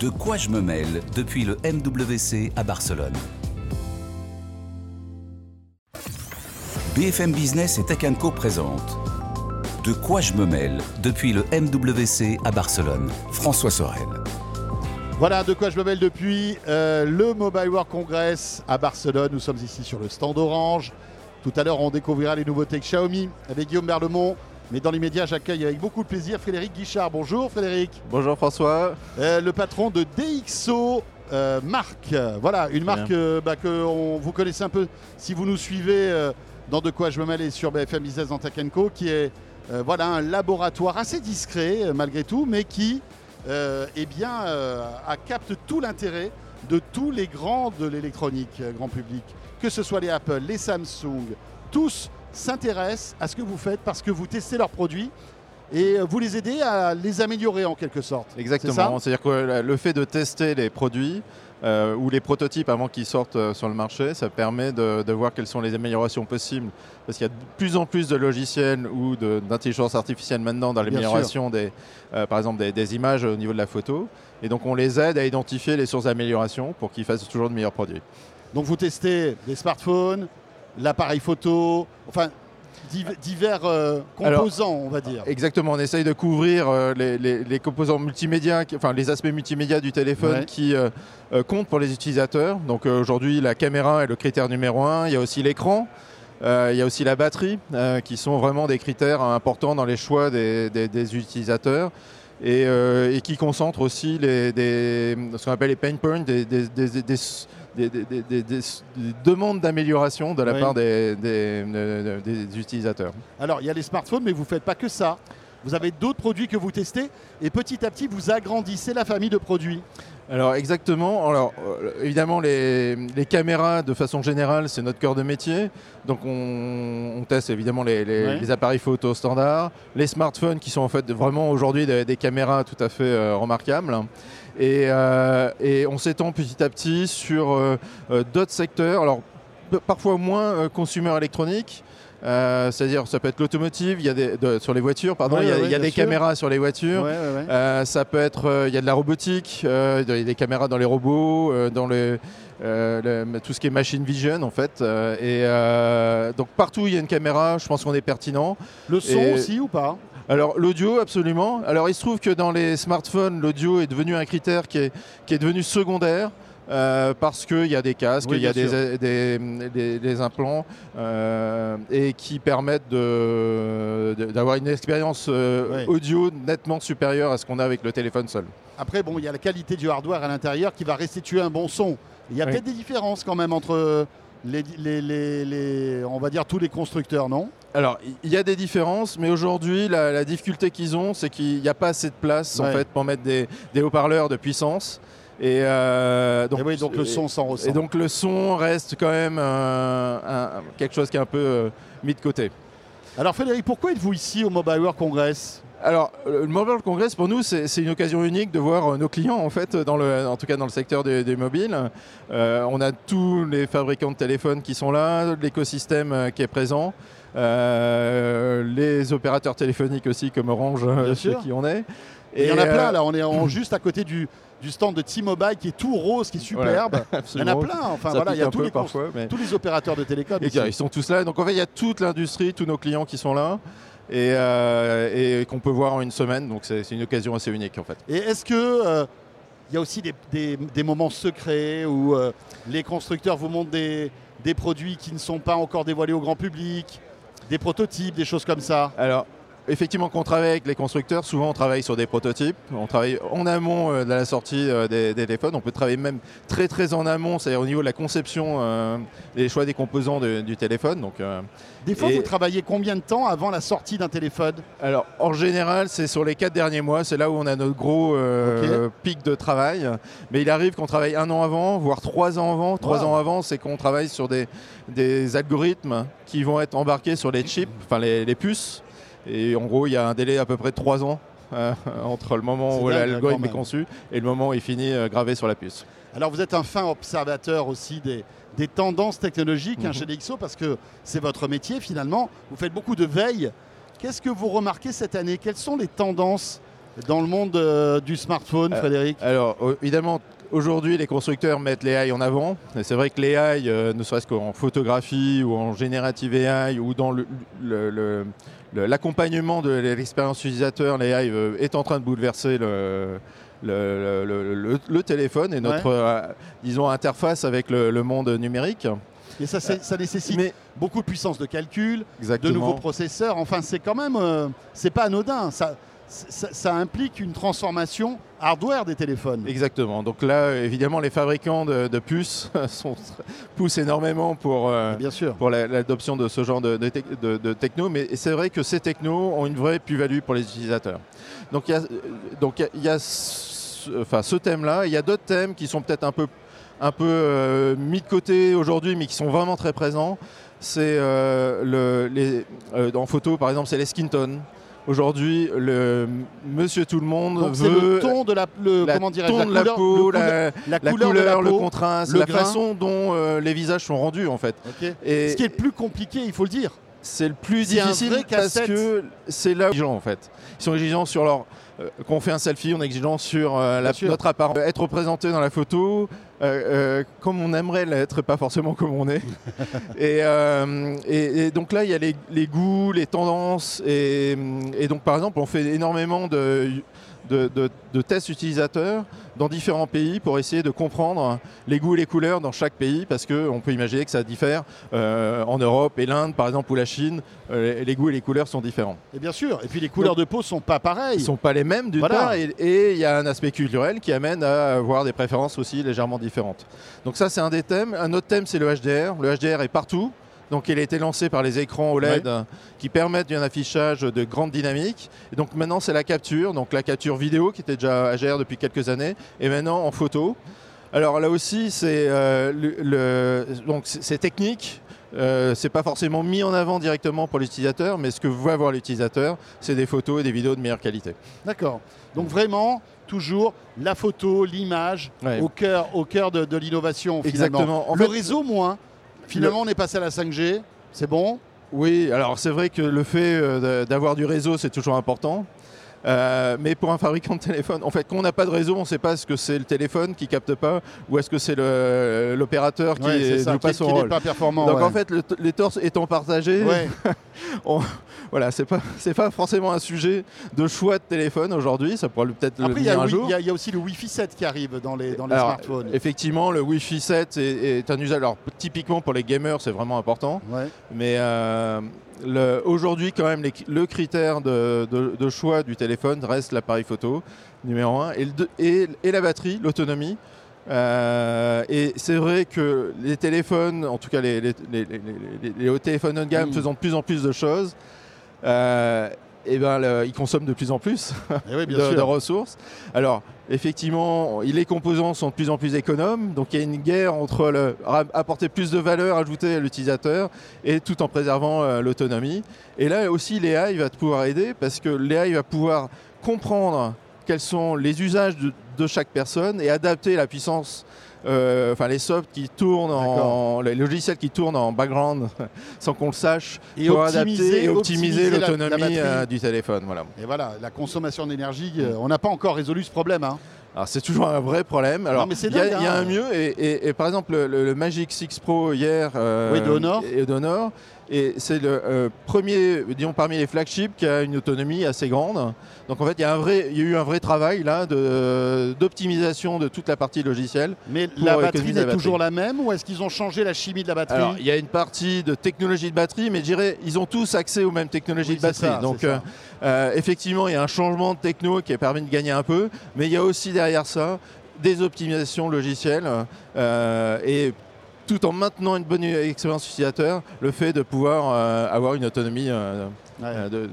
De quoi je me mêle depuis le MWC à Barcelone. BFM Business et Tech Co présente De quoi je me mêle depuis le MWC à Barcelone. François Sorel. Voilà de quoi je me mêle depuis euh, le Mobile World Congress à Barcelone. Nous sommes ici sur le stand Orange. Tout à l'heure, on découvrira les nouveautés Xiaomi avec Guillaume Berlemont. Mais dans l'immédiat, j'accueille avec beaucoup de plaisir Frédéric Guichard. Bonjour Frédéric. Bonjour François. Euh, le patron de DxO euh, marque. Voilà, une marque euh, bah, que on- vous connaissez un peu si vous nous suivez euh, dans De quoi je me mêle et sur BFM Business dans Tech Co, qui est voilà, un laboratoire assez discret malgré tout, mais qui eh bien, a- capte tout l'intérêt de tous les grands de l'électronique grand public, que ce soit les Apple, les Samsung, tous s'intéressent à ce que vous faites parce que vous testez leurs produits et vous les aidez à les améliorer en quelque sorte. Exactement. C'est-à-dire que euh, le fait de tester les produits euh, ou les prototypes avant qu'ils sortent euh, sur le marché, ça permet de, de voir quelles sont les améliorations possibles. Parce qu'il y a de plus en plus de logiciels ou d'intelligence artificielle maintenant dans l'amélioration des, euh, par exemple des, des images au niveau de la photo. Et donc on les aide à identifier les sources d'amélioration pour qu'ils fassent toujours de meilleurs produits. Donc vous testez des smartphones, l'appareil photo, enfin div- divers euh, Alors, composants, on va dire. Exactement, on essaye de couvrir euh, les, les- les composants multimédia, enfin les aspects multimédia du téléphone Ouais. qui euh, comptent pour les utilisateurs. Donc aujourd'hui, la caméra est le critère numéro un. Il y a aussi l'écran. il y a aussi la batterie, qui sont vraiment des critères importants dans les choix des, des- des utilisateurs et, et qui concentrent aussi les, des, ce qu'on appelle les pain points, des, des, demandes d'amélioration de la part des, utilisateurs. Alors, il y a les smartphones, mais vous ne faites pas que ça. Vous avez d'autres produits que vous testez et petit à petit, vous agrandissez la famille de produits. Alors exactement, alors euh, évidemment les, caméras de façon générale c'est notre cœur de métier, donc on, teste évidemment les, appareils photo standards, les smartphones qui sont en fait vraiment aujourd'hui des, caméras tout à fait euh, remarquables. Et, euh, et on s'étend petit à petit sur euh, euh, d'autres secteurs. Alors parfois moins consumer électronique. Euh, C'est-à-dire ça peut être l'automotive, il y a des, de- sur les voitures, pardon, Ouais, il y a, ouais, il y a bien des sûr. caméras sur les voitures. Ouais. Euh, ça peut être, euh, il y a de la robotique, il y a des caméras dans les robots, dans le, le- tout ce qui est machine vision en fait. et donc partout il y a une caméra, je pense qu'on est pertinent. Le son et- aussi ou pas? Alors l'audio, absolument. Alors il se trouve que dans les smartphones, l'audio est devenu un critère qui est, qui est devenu secondaire. euh, parce qu'il y a des casques, Oui, il y a bien des, des- des- des implants euh, et qui permettent d'avoir une expérience euh, Oui. audio nettement supérieure à ce qu'on a avec le téléphone seul. Après, bon, il y a la qualité du hardware à l'intérieur qui va restituer un bon son. Il y a Oui. peut-être des différences quand même entre les, les- les- les- on va dire tous les constructeurs, non? Alors, il y a des différences, mais aujourd'hui, la, la difficulté qu'ils ont, c'est qu'il n'y a pas assez de place Ouais. en fait pour mettre des, des haut-parleurs de puissance. Et euh, donc, Et oui, donc le son s'en ressent. Et donc le son reste quand même euh, un- quelque chose qui est un peu euh, mis de côté. Alors Frédéric, pourquoi êtes-vous ici au Mobile World Congress? Alors, le Mobile Congress, pour nous, c'est une occasion unique de voir euh, nos clients, en fait, dans le, en tout cas dans le secteur des, des mobiles. Euh, on a tous les fabricants de téléphones qui sont là, l'écosystème euh, qui est présent, euh, les opérateurs téléphoniques aussi, comme Orange, chez qui on est. Et Il y en a plein là, on est en- juste à côté du, du stand de T-Mobile qui est tout rose, qui est superbe. Il y en a plein, enfin Ça voilà, il y a tous les, cons- parfois, mais- tous les opérateurs de télécom. Et ils sont tous là. Donc en fait, il y a toute l'industrie, tous nos clients qui sont là et, euh, et qu'on peut voir en une semaine. Donc c'est une occasion assez unique en fait. Et est-ce que euh, il y a aussi des, des- des moments secrets où euh, les constructeurs vous montrent des, des produits qui ne sont pas encore dévoilés au grand public des prototypes, des choses comme ça? Alors, effectivement, quand on travaille avec les constructeurs, souvent on travaille sur des prototypes. On travaille en amont euh, de la sortie euh, des, des téléphones. On peut travailler même très très en amont, c'est-à-dire au niveau de la conception euh, et les choix des composants de- du téléphone. Donc, Des fois, Et- vous travaillez combien de temps avant la sortie d'un téléphone? Alors, en général, c'est sur les quatre derniers mois, c'est là où on a notre gros euh, pic de travail. Mais il arrive qu'on travaille un an avant, voire trois ans avant. Trois Wow. ans avant, c'est qu'on travaille sur des, des algorithmes qui vont être embarqués sur les chips, enfin les, les puces. Et en gros, il y a un délai à peu près de trois ans euh, entre le moment où l'algorithme est conçu et le moment où il finit euh, gravé sur la puce. Alors vous êtes un fin observateur aussi des, des tendances technologiques hein, Mhm. chez DxO parce que c'est votre métier finalement. Vous faites beaucoup de veille. Qu'est-ce que vous remarquez cette année? Quelles sont les tendances dans le monde euh, du smartphone, Euh, Frédéric Alors, évidemment, aujourd'hui, les constructeurs mettent l'AI en avant. Et c'est vrai que l'AI, euh, ne serait-ce qu'en photographie ou en générative AI ou dans le- le- le- le- l'accompagnement de l'expérience utilisateur, l'AI euh, est en train de bouleverser le, téléphone et notre, disons, interface avec le, monde numérique. Et ça, ça nécessite Mais beaucoup de puissance de calcul, de nouveaux processeurs. Enfin, c'est quand même, c'est pas anodin. Ça, ça, ça implique une transformation hardware des téléphones. Exactement. Donc là, évidemment, les fabricants de, de puces sont, poussent énormément pour, euh, Bien sûr. pour la- l'adoption de ce genre de, de, tec- de- de techno, mais c'est vrai que ces technos ont une vraie plus-value pour les utilisateurs. Donc il y a, donc il y a- ce, enfin, ce thème-là, il y a d'autres thèmes qui sont peut-être un peu, un peu euh, mis de côté aujourd'hui, mais qui sont vraiment très présents. C'est euh, le, les, euh, en photo, par exemple, c'est les skin tones. Aujourd'hui, le monsieur tout le monde Donc veut le ton de la, le, la comment dirais-je, ton la de la couleur, peau, le la, couleur, couleur, de la le contraste, le la grain. façon dont euh, les visages sont rendus en fait. Et Ce qui est le plus compliqué, il faut le dire. c'est le plus difficile parce que c'est là où ils sont en fait. Ils sont exigeants sur leur euh, quand on fait un selfie, est exigeant sur euh, la- notre apparence, être représenté dans la photo euh, euh, comme on aimerait l'être, pas forcément comme on est. et, euh, et- et donc là, il y a les, les goûts, les tendances, et, et donc par exemple, on fait énormément de, de, de- de tests utilisateurs dans différents pays pour essayer de comprendre les goûts et les couleurs dans chaque pays, parce qu'on peut imaginer que ça diffère euh, en Europe et l'Inde, par exemple, ou la Chine, euh, les goûts et les couleurs sont différents. Et bien sûr. Et puis les couleurs de peau sont pas pareilles. Ils sont pas les mêmes d'une Voilà. part, et il y a un aspect culturel qui amène à avoir des préférences aussi légèrement différentes. Donc ça, c'est un des thèmes. Un autre thème, c'est le HDR. Le HDR est partout. Donc il a été lancé par les écrans OLED qui permettent un affichage de grande dynamique. Et donc maintenant, c'est la capture. Donc la capture vidéo qui était déjà HDR depuis quelques années, et maintenant en photo. Alors là aussi, c'est euh, le, le- donc c'est c'est technique. Euh, c'est pas forcément mis en avant directement pour l'utilisateur, mais ce que va voir l'utilisateur, c'est des photos et des vidéos de meilleure qualité. D'accord. Donc vraiment, toujours la photo, l'image Ouais. au cœur, au cœur de, de l'innovation. finalement. Exactement. En le fait, réseau moins. Finalement, on est passé à la 5G. C'est bon? Oui, alors c'est vrai que le fait euh, d'avoir du réseau, c'est toujours important. Euh, mais pour un fabricant de téléphone, en fait, quand on n'a pas de réseau, on ne sait pas est-ce que c'est le téléphone qui capte pas ou est-ce que c'est l'opérateur qui Ouais, joue pas qui- son qui n'est rôle. pas performant. Donc ouais. en fait, le- les torses étant partagés, Ouais. on- voilà, c'est pas c'est pas forcément un sujet de choix de téléphone aujourd'hui. Ça pourra peut-être le Après, il y, a devenir un jour. il y a- il y a aussi le Wi-Fi 7 qui arrive dans les, dans les Alors, smartphones. Effectivement, le Wi-Fi 7 est, est un usage. Alors typiquement pour les gamers, c'est vraiment important. Mais euh, aujourd'hui, quand même, les- le critère de, de- de choix du téléphone reste l'appareil photo, numéro un, et, la batterie, l'autonomie. Euh, et c'est vrai que les téléphones, en tout cas les, les, les- les- téléphones haut de gamme, Mm. faisant de plus en plus de choses, euh, et ben, le- ils consomment de plus en plus oui, bien de, ressources. Alors, effectivement, les composants sont de plus en plus économes, donc il y a une guerre entre le, apporter plus de valeur ajoutée à l'utilisateur et tout en préservant euh, l'autonomie. Et là aussi, l'AI va te pouvoir aider parce que l'AI va pouvoir comprendre quels sont les usages de, de chaque personne et adapter la puissance. Euh, Enfin, les softs qui tournent en, les logiciels qui tournent en background sans qu'on le sache, Et pour optimiser- adapter et optimiser optimiser la- la l'autonomie euh, du téléphone. Voilà. Et voilà, la consommation d'énergie, euh, on n'a pas encore résolu ce problème. hein. Alors c'est toujours un vrai problème. Alors il y, a- a hein. un mieux et, et- et par exemple le, Magic 6 Pro hier euh, Oui, de Honor. et d'Honor Et c'est le euh, premier, disons, parmi les flagships qui a une autonomie assez grande. Donc en fait, il y a, un vrai, il y a eu un vrai travail là d'optimisation de, toute la partie logicielle. Mais la économiser batterie la est toujours la même ou est-ce qu'ils ont changé la chimie de la batterie Alors, il y a une partie de technologie de batterie, mais je dirais, ils ont tous accès aux mêmes technologies Oui, de batterie. ça, Donc, euh, euh, effectivement, il y a un changement de techno qui a permis de gagner un peu, mais il y a aussi derrière ça des optimisations logicielles euh, et tout en maintenant une bonne expérience utilisateur, le fait de pouvoir euh, avoir une autonomie. euh, Ouais. euh, de- de-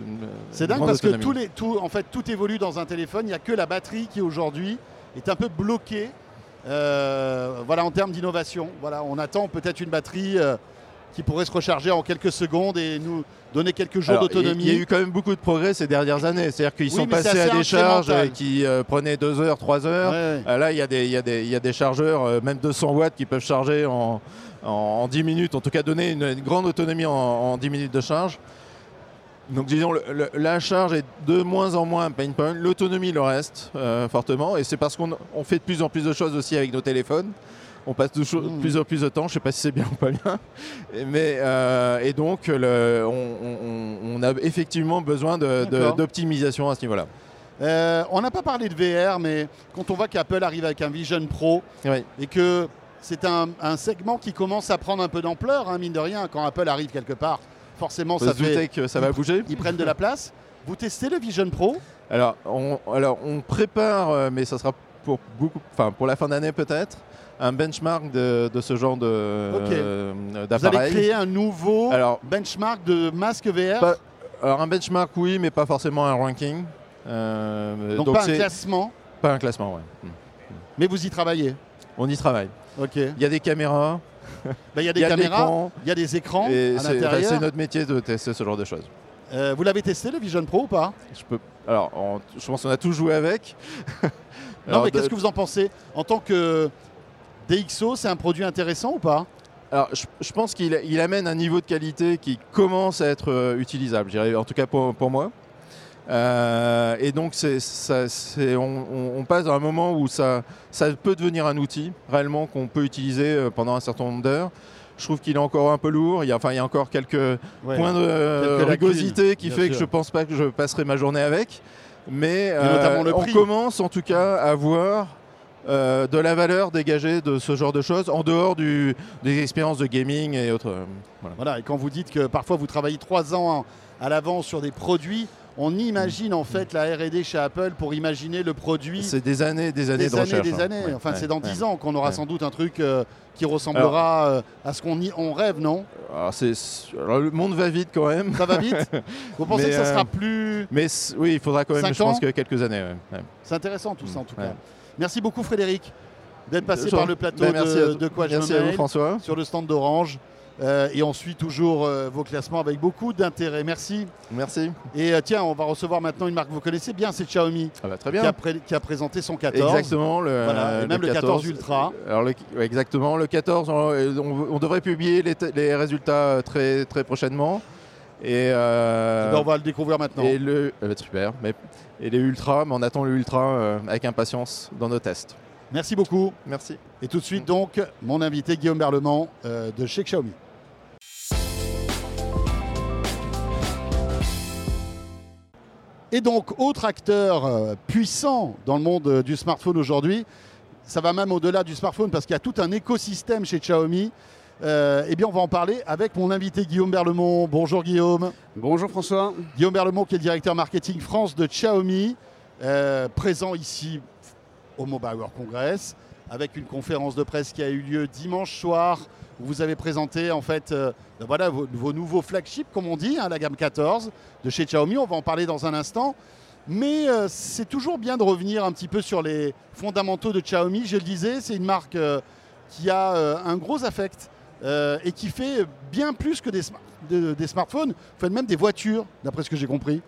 C'est dingue parce que autonomie. tous les, tout, en fait, tout évolue dans un téléphone. Il n'y a que la batterie qui aujourd'hui est un peu bloquée euh, voilà, en termes d'innovation. Voilà, on attend peut-être une batterie qui pourrait se recharger en quelques secondes et nous donner quelques jours d'autonomie. Il y a eu quand même beaucoup de progrès ces dernières années. C'est-à-dire qu'ils Oui, sont passés à des charges euh, qui euh, prenaient 2 heures, 3 heures. Ouais, ouais. Euh, Là, il y, a des- il y, a des- il y a des chargeurs, euh, même 200 watts, qui peuvent charger en, en, en 10 minutes, en tout cas donner une, une grande autonomie en, en 10 minutes de charge. Donc disons, le- le- la charge est de moins en moins un pain point, l'autonomie le reste euh, fortement, et c'est parce qu'on on fait de plus en plus de choses aussi avec nos téléphones. On passe de Mmh. plus en plus de temps, je ne sais pas si c'est bien ou pas bien. Et- Mais, euh, et donc, le- on, on- on a effectivement besoin de- de- D'accord. d'optimisation à ce niveau-là. Euh, on n'a pas parlé de VR, mais quand on voit qu'Apple arrive avec un Vision Pro Oui. et que c'est un, un segment qui commence à prendre un peu d'ampleur, hein, mine de rien, quand Apple arrive quelque part, forcément ça fait, que ça va bouger. ils prennent de la place. Vous testez le Vision Pro? Alors on, alors, on prépare, euh, mais ça sera pour, beaucoup, pour la fin d'année peut-être, un benchmark de, de ce genre de, Ok. euh, Vous d'appareil. créer un nouveau Alors, benchmark de masque VR Pas- alors, un benchmark, oui, mais pas forcément un ranking. Euh, Donc, pas un classement, pas un classement, ouais. Hmm. mais vous y travaillez. On y travaille. Ok. Il y a des caméras, Bah, Il y a des y a de caméras, il y a des écrans et à l'intérieur. c'est notre métier de tester ce genre de choses. Euh, vous l'avez testé le Vision Pro ou pas? Je peux, alors, on- je pense qu'on a tous joué avec. Non, Alors, mais de- qu'est-ce que vous en pensez? En tant que DxO, c'est un produit intéressant ou pas Alors, je, je pense qu'il il amène un niveau de qualité qui commence à être euh, utilisable, en tout cas pour, pour moi. Euh, et donc, c'est, ça- c'est- on, on- on passe dans un moment où ça, ça peut devenir un outil réellement qu'on peut utiliser euh, pendant un certain nombre d'heures. Je trouve qu'il est encore un peu lourd. Il y a, enfin, il y a encore quelques Ouais. points de euh, Quelques lacunes, rugosité qui fait que je pense pas que je passerai ma journée avec. Mais notamment le on prix. commence en tout cas à voir euh, de la valeur dégagée de ce genre de choses en dehors du, des expériences de gaming et autres. euh, voilà. Voilà, et quand vous dites que parfois vous travaillez trois ans à l'avance sur des produits, on imagine en fait la R&D chez Apple pour imaginer le produit C'est des années, des années des de années, recherche. des hein. années. Ouais, enfin, ouais, c'est dans ouais. dix ans qu'on aura sans doute un truc euh, qui ressemblera euh, à ce qu'on on rêve, non? Alors, alors, le monde va vite quand même. Ça va vite? Vous pensez Mais, que ça sera plus... Mais oui, il faudra quand même, je pense, que quelques années. C'est intéressant tout ça en tout cas. Merci beaucoup Frédéric d'être passé par le plateau Ben, merci de, quoi je Merci me à vous, François. sur le stand d'Orange. Euh, et on suit toujours euh, vos classements avec beaucoup d'intérêt. Merci. Merci. Et euh, tiens, on va recevoir maintenant une marque que vous connaissez bien, c'est Xiaomi, Ah bah, très qui a, pré- qui a présenté son 14. Exactement. Le, Voilà, et même le 14 Ultra. Alors le- exactement, le 14, on, on- on devrait publier les, t- les résultats très, très prochainement. Et, euh, Eh ben, on va le découvrir maintenant. et le euh, super. Mais, et les ultras, mais on attend le ultra euh, avec impatience dans nos tests. Merci beaucoup. Merci. Et tout de suite donc, mon invité Guillaume Berlemont de chez Xiaomi. Et donc, autre acteur puissant dans le monde du smartphone aujourd'hui, ça va même au-delà du smartphone parce qu'il y a tout un écosystème chez Xiaomi. Euh, eh bien, on va en parler avec mon invité Guillaume Berlemont. Bonjour Guillaume. Bonjour François. Guillaume Berlemont, qui est directeur marketing France de Xiaomi, euh, présent ici au Mobile World Congress, avec une conférence de presse qui a eu lieu dimanche soir, où vous avez présenté en fait euh, ben voilà, vos, vos nouveaux flagships, comme on dit, hein, la gamme 14 de chez Xiaomi. On va en parler dans un instant. Mais euh, c'est toujours bien de revenir un petit peu sur les fondamentaux de Xiaomi. Je le disais, c'est une marque euh, qui a euh, un gros affect euh, et qui fait bien plus que des, sma- de- des smartphones. Vous faites même des voitures, d'après ce que j'ai compris.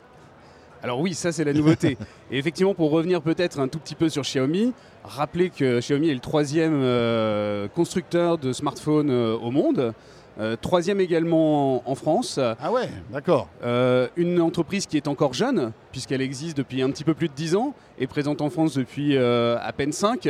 Alors oui, ça c'est la nouveauté. Et effectivement, pour revenir peut-être un tout petit peu sur Xiaomi, rappelez que Xiaomi est le troisième euh, constructeur de smartphones euh, au monde, euh, troisième également en, France. Ah ouais, d'accord. Euh, une entreprise qui est encore jeune, puisqu'elle existe depuis un petit peu plus de 10 ans, et présente en France depuis euh, à peine 5.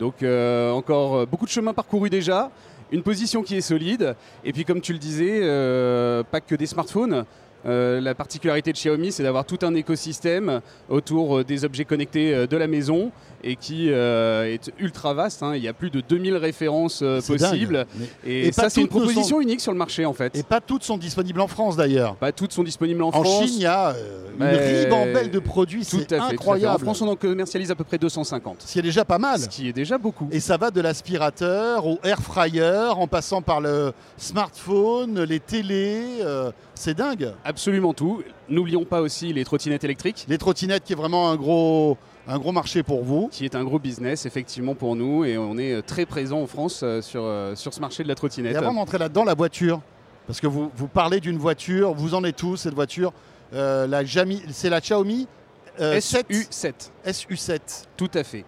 Donc encore beaucoup de chemin parcouru déjà. Une position qui est solide. Et puis, comme tu le disais, euh, pas que des smartphones. Euh, la particularité de Xiaomi, c'est d'avoir tout un écosystème autour euh, des objets connectés euh, de la maison et qui euh, est ultra vaste. hein. Il y a plus de 2000 références euh, possibles. Mais- Et, ça, c'est une sont- proposition unique sur le marché en fait. Et pas toutes sont disponibles en France d'ailleurs. Pas toutes sont disponibles en, En France. Chine, il y a une Mais- ribambelle de produits, Tout à c'est incroyable. En France, on en commercialise à peu près 250. Ce qui est déjà pas mal. Ce qui est déjà beaucoup. Et ça va de l'aspirateur au air fryer, en passant par le smartphone, les télés. C'est dingue. Absolument tout. N'oublions pas aussi les trottinettes électriques, Les trottinettes qui est vraiment un gros, un gros marché pour vous. qui est un gros business effectivement pour nous et on est euh, très présent en France euh, sur, euh, sur ce marché de la trottinette. Et avant d'entrer là-dedans, la voiture. Parce que vous, vous parlez d'une voiture, vous en êtes tous, cette voiture. Euh, la c'est la Xiaomi euh, 7, SU7, SU7. tout à fait.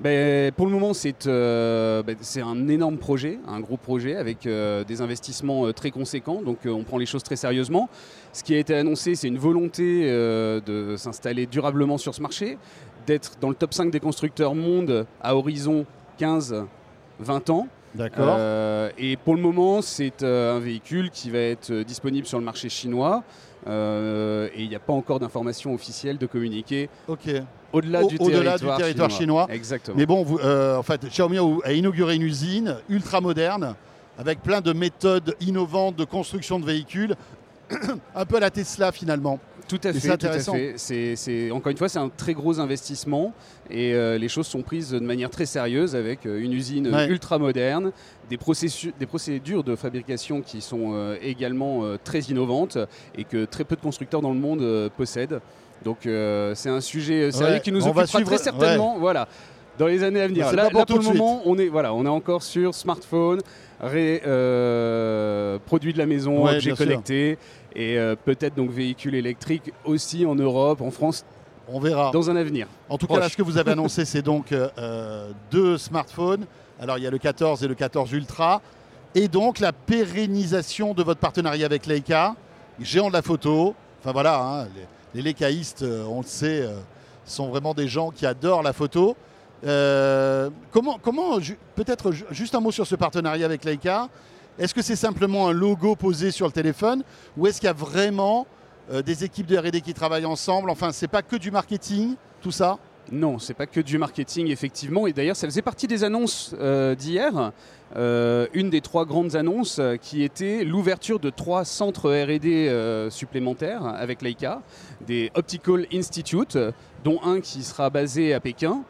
Ben, pour le moment, c'est euh, ben, c'est un énorme projet, un gros projet avec euh, des investissements euh, très conséquents. Donc, on prend les choses très sérieusement. Ce qui a été annoncé, c'est une volonté de s'installer durablement sur ce marché, d'être dans le top 5 des constructeurs monde à horizon 15-20 ans. D'accord. Euh, et pour le moment, c'est euh, un véhicule qui va être disponible sur le marché chinois. Euh, et il n'y a pas encore d'informations officielles de communiquer ok. Au-delà Au- du, territoire du territoire chinois. Exactement. Mais bon, vous, euh, en fait, Xiaomi a- inauguré une usine ultra moderne avec plein de méthodes innovantes de construction de véhicules. un peu à la Tesla finalement. Tout à fait, tout à encore une fois, c'est un très gros investissement et euh, les choses sont prises de manière très sérieuse avec euh, une usine Ouais. ultra moderne, des, procédures de fabrication qui sont euh, également très innovantes et que très peu de constructeurs dans le monde possèdent. Donc euh, c'est un sujet euh, sérieux Ouais, qui nous occupera suivre- très certainement. Voilà. Dans les années à venir. C'est Là, pour là, tout pour le moment, on est, voilà, on est encore sur smartphone, ré- euh, produits de la maison, Ouais, objets sûr. connectés et euh, peut-être donc véhicules électriques aussi en Europe, en France, On verra. dans un avenir. En tout cas, là, ce que vous avez annoncé, c'est donc deux smartphones. Alors, il y a le 14 et le 14 Ultra. Et donc, la pérennisation de votre partenariat avec Leica, géant de la photo. Enfin, voilà, hein, les, les Leicaïstes, euh, on le sait, euh, sont vraiment des gens qui adorent la photo. Euh, comment, peut-être ju- juste un mot sur ce partenariat avec Leica. Est-ce que c'est simplement un logo posé sur le téléphone ou est-ce qu'il y a vraiment des équipes de R&D qui travaillent ensemble? Enfin, c'est pas que du marketing, tout ça? Non, c'est pas que du marketing, effectivement. Et d'ailleurs, ça faisait partie des annonces euh, d'hier. Euh, une des trois grandes annonces euh, qui était l'ouverture de trois centres R&D supplémentaires avec Leica, des Optical Institute, dont un qui sera basé à Pékin,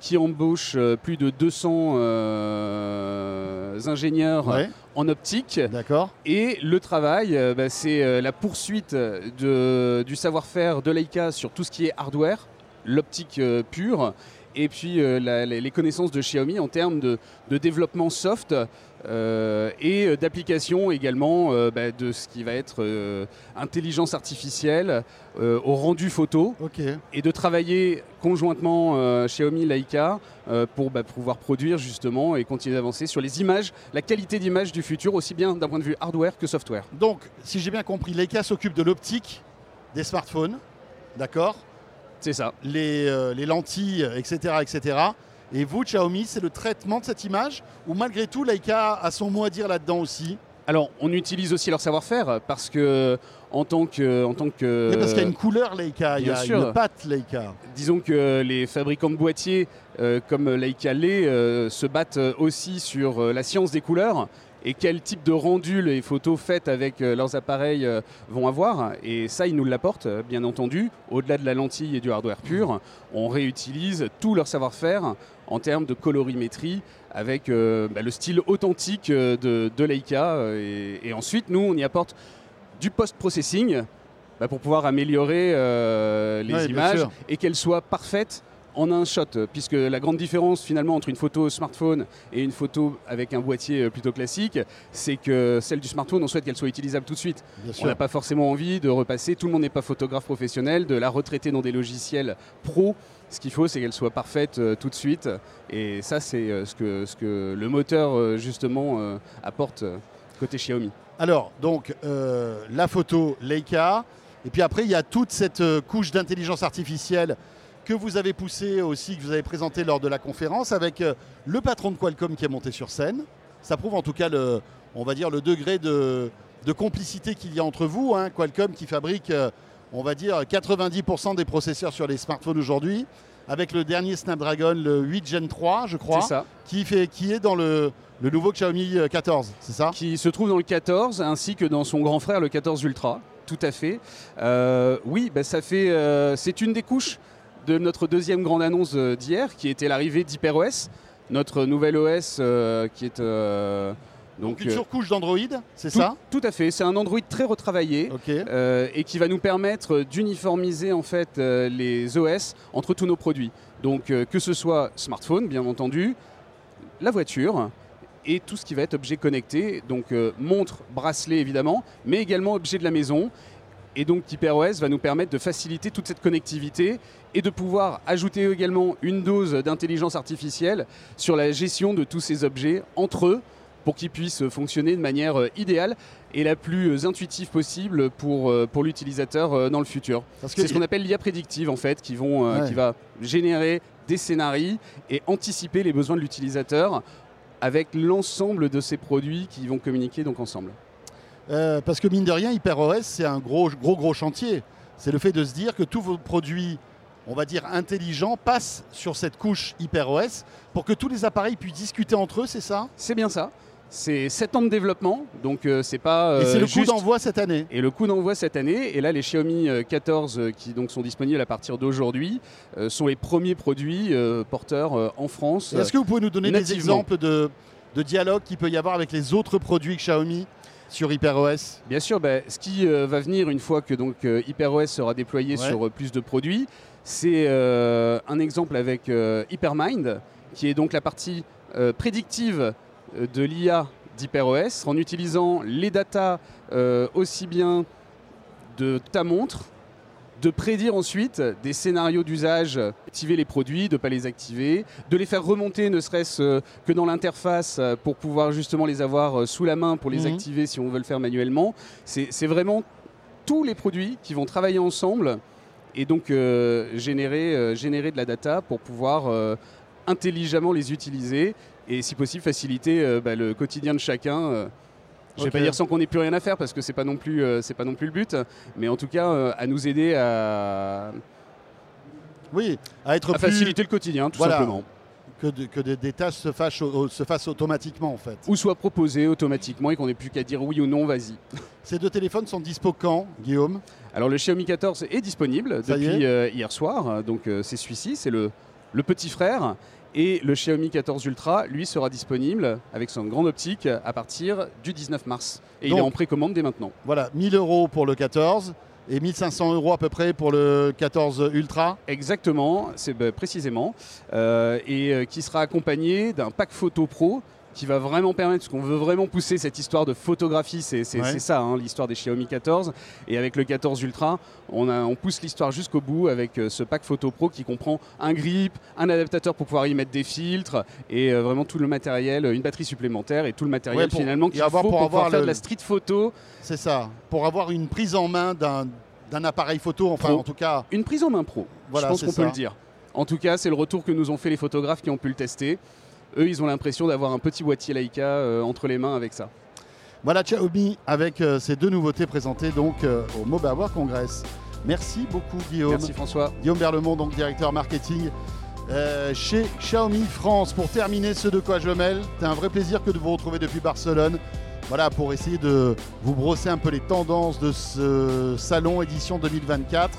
qui embauche plus de 200 euh, ingénieurs Ouais, en optique. d'accord. Et le travail, bah, c'est la poursuite de- du savoir-faire de Leica sur tout ce qui est hardware, l'optique euh, pure, et puis euh, la- les connaissances de Xiaomi en termes de, de développement soft euh, et d'application également euh, bah, de ce qui va être intelligence artificielle au rendu photo et de travailler conjointement Xiaomi Leica pour bah, pouvoir produire justement et continuer d'avancer sur les images, la qualité d'image du futur, aussi bien d'un point de vue hardware que software. Donc, si j'ai bien compris, Leica s'occupe de l'optique des smartphones, d'accord? C'est ça. les, euh, les lentilles, etc., etc. Et vous, Xiaomi, c'est le traitement de cette image Ou malgré tout, Leica a son mot à dire là-dedans aussi? Alors, on utilise aussi leur savoir-faire parce que en tant que, en tant que, Oui, Parce qu'il y a une couleur Leica, il y a sûr. une patte Leica. disons que les fabricants de boîtiers euh, comme Leica l'est euh, se battent euh, aussi sur euh, la science des couleurs et quel type de rendu les photos faites avec euh, leurs appareils euh, vont avoir. Et ça, ils nous l'apportent, euh, bien entendu. Au-delà de la lentille et du hardware pur, on réutilise tout leur savoir-faire en termes de colorimétrie avec euh, bah, le style authentique de, de Leica. Et, et ensuite, nous, on y apporte du post-processing bah, pour pouvoir améliorer euh, les Ouais, images et qu'elles soient parfaites en un shot, puisque la grande différence finalement entre une photo smartphone et une photo avec un boîtier euh, plutôt classique, c'est que celle du smartphone, on souhaite qu'elle soit utilisable tout de suite. Bien On n'a pas forcément envie de repasser, tout le monde n'est pas photographe professionnel, de la retraiter dans des logiciels pro. Ce qu'il faut, c'est qu'elle soit parfaite euh, tout de suite. Et ça, c'est euh, ce, que, ce que le moteur, euh, justement, apporte côté Xiaomi. Alors, donc, la photo Leica. Et puis après, il y a toute cette couche d'intelligence artificielle que vous avez poussée aussi, que vous avez présentée lors de la conférence, avec euh, le patron de Qualcomm qui est monté sur scène. ça prouve en tout cas le, on va dire le degré de, de complicité qu'il y a entre vous. hein. Qualcomm qui fabrique, euh, on va dire, 90% des processeurs sur les smartphones aujourd'hui, avec le dernier Snapdragon, le 8 Gen 3, je crois, ça. qui, fait, qui est dans le, le nouveau Xiaomi euh, 14, c'est ça? Qui se trouve dans le 14 ainsi que dans son grand frère le 14 Ultra. Tout à fait. Euh, oui, bah, ça fait. euh, c'est une des couches de notre deuxième grande annonce euh, d'hier, qui était l'arrivée d'HyperOS, notre nouvel OS euh, qui est. euh, Donc donc une surcouche d'Android, c'est ça tout à fait. C'est un Android très retravaillé. Euh, et qui va nous permettre d'uniformiser en fait les OS entre tous nos produits. Donc que ce soit smartphone bien entendu, la voiture et tout ce qui va être objet connecté, donc montre, bracelet évidemment, mais également objet de la maison. Et donc HyperOS va nous permettre de faciliter toute cette connectivité et de pouvoir ajouter également une dose d'intelligence artificielle sur la gestion de tous ces objets entre eux pour qu'ils puissent fonctionner de manière euh, idéale et la plus euh, intuitive possible pour, euh, pour l'utilisateur dans le futur. C'est ce qu'on appelle l'IA prédictive en fait, qui, vont, Ouais. qui va générer des scénarios et anticiper les besoins de l'utilisateur avec l'ensemble de ces produits qui vont communiquer donc ensemble. Euh, parce que mine de rien, HyperOS, c'est un gros, gros, gros chantier. C'est le fait de se dire que tous vos produits, on va dire intelligents, passent sur cette couche HyperOS pour que tous les appareils puissent discuter entre eux, c'est ça? C'est bien ça. C'est 7 ans de développement, donc euh, c'est pas Et c'est euh, le coup d'envoi cette année. Et le coup d'envoi cette année, et là les Xiaomi euh, 14 euh, qui donc sont disponibles à partir d'aujourd'hui sont les premiers produits porteurs en France. Est-ce que vous pouvez nous donner des exemples de, de dialogue qu'il peut y avoir avec les autres produits Xiaomi? Sur HyperOS Bien sûr, bah, ce qui euh, va venir une fois que donc euh, HyperOS sera déployé Ouais. sur euh, plus de produits, c'est un exemple avec HyperMind, qui est donc la partie prédictive de l'IA d'HyperOS, en utilisant les datas aussi bien de ta montre, de prédire ensuite des scénarios d'usage, activer les produits, de ne pas les activer, de les faire remonter ne serait-ce euh, que dans l'interface euh, pour pouvoir justement les avoir euh, sous la main pour les Mhm. activer si on veut le faire manuellement. C'est vraiment tous les produits qui vont travailler ensemble et donc euh, générer, euh, générer de la data pour pouvoir euh, intelligemment les utiliser et si possible faciliter bah, le quotidien de chacun. Je vais Ok. pas dire sans qu'on ait plus rien à faire parce que c'est pas non plus euh, c'est pas non plus le but, mais en tout cas euh, à nous aider à, Oui, à être à plus faciliter le quotidien tout Voilà. simplement, que, de- que de- des tâches se fassent, se fassent automatiquement en fait. ou soit proposé automatiquement et qu'on n'ait plus qu'à dire oui ou non, vas-y. Ces deux téléphones sont dispo quand, Guillaume? Alors le Xiaomi 14 est disponible Ça depuis est euh, hier soir, donc c'est celui-ci, c'est le, le petit frère. Et le Xiaomi 14 Ultra, lui, sera disponible avec son grande optique à partir du 19 mars. Et il est en précommande dès maintenant. Voilà, 1000 euros pour le 14 et 1500 euros à peu près pour le 14 Ultra. Exactement, c'est bah, précisément. Euh, et euh, qui sera accompagné d'un pack photo pro qui va vraiment permettre, parce qu'on veut vraiment pousser cette histoire de photographie, c'est Ouais. ça hein, l'histoire des Xiaomi 14. Et avec le 14 Ultra, on, a- on pousse l'histoire jusqu'au bout avec euh, ce pack photo pro qui comprend un grip, un adaptateur pour pouvoir y mettre des filtres et euh, vraiment tout le matériel, une batterie supplémentaire et tout le matériel Ouais, pour finalement qu'il faut avoir- pour, avoir faire le- de la street photo. C'est ça, pour avoir une prise en main d'un appareil photo, enfin Pro. en tout cas. Une prise en main pro, Voilà, je pense qu'on peut le dire. En tout cas, c'est le retour que nous ont fait les photographes qui ont pu le tester. Eux, ils ont l'impression d'avoir un petit boîtier Leica euh, entre les mains avec ça. Voilà Xiaomi avec euh, ces deux nouveautés présentées donc euh, au Mobile World Congress. Merci beaucoup Guillaume. Merci François. Guillaume Berlemont, donc directeur marketing euh, chez Xiaomi France. Pour terminer ce de quoi je mêle, c'est un vrai plaisir que de vous retrouver depuis Barcelone. Voilà, pour essayer de vous brosser un peu les tendances de ce salon édition 2024.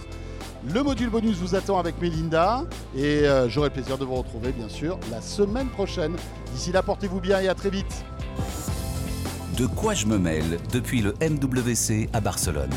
Le module bonus vous attend avec Melinda et euh, j'aurai le plaisir de vous retrouver bien sûr la semaine prochaine. D'ici là, portez-vous bien et à très vite. De quoi je me mêle depuis le MWC à Barcelone.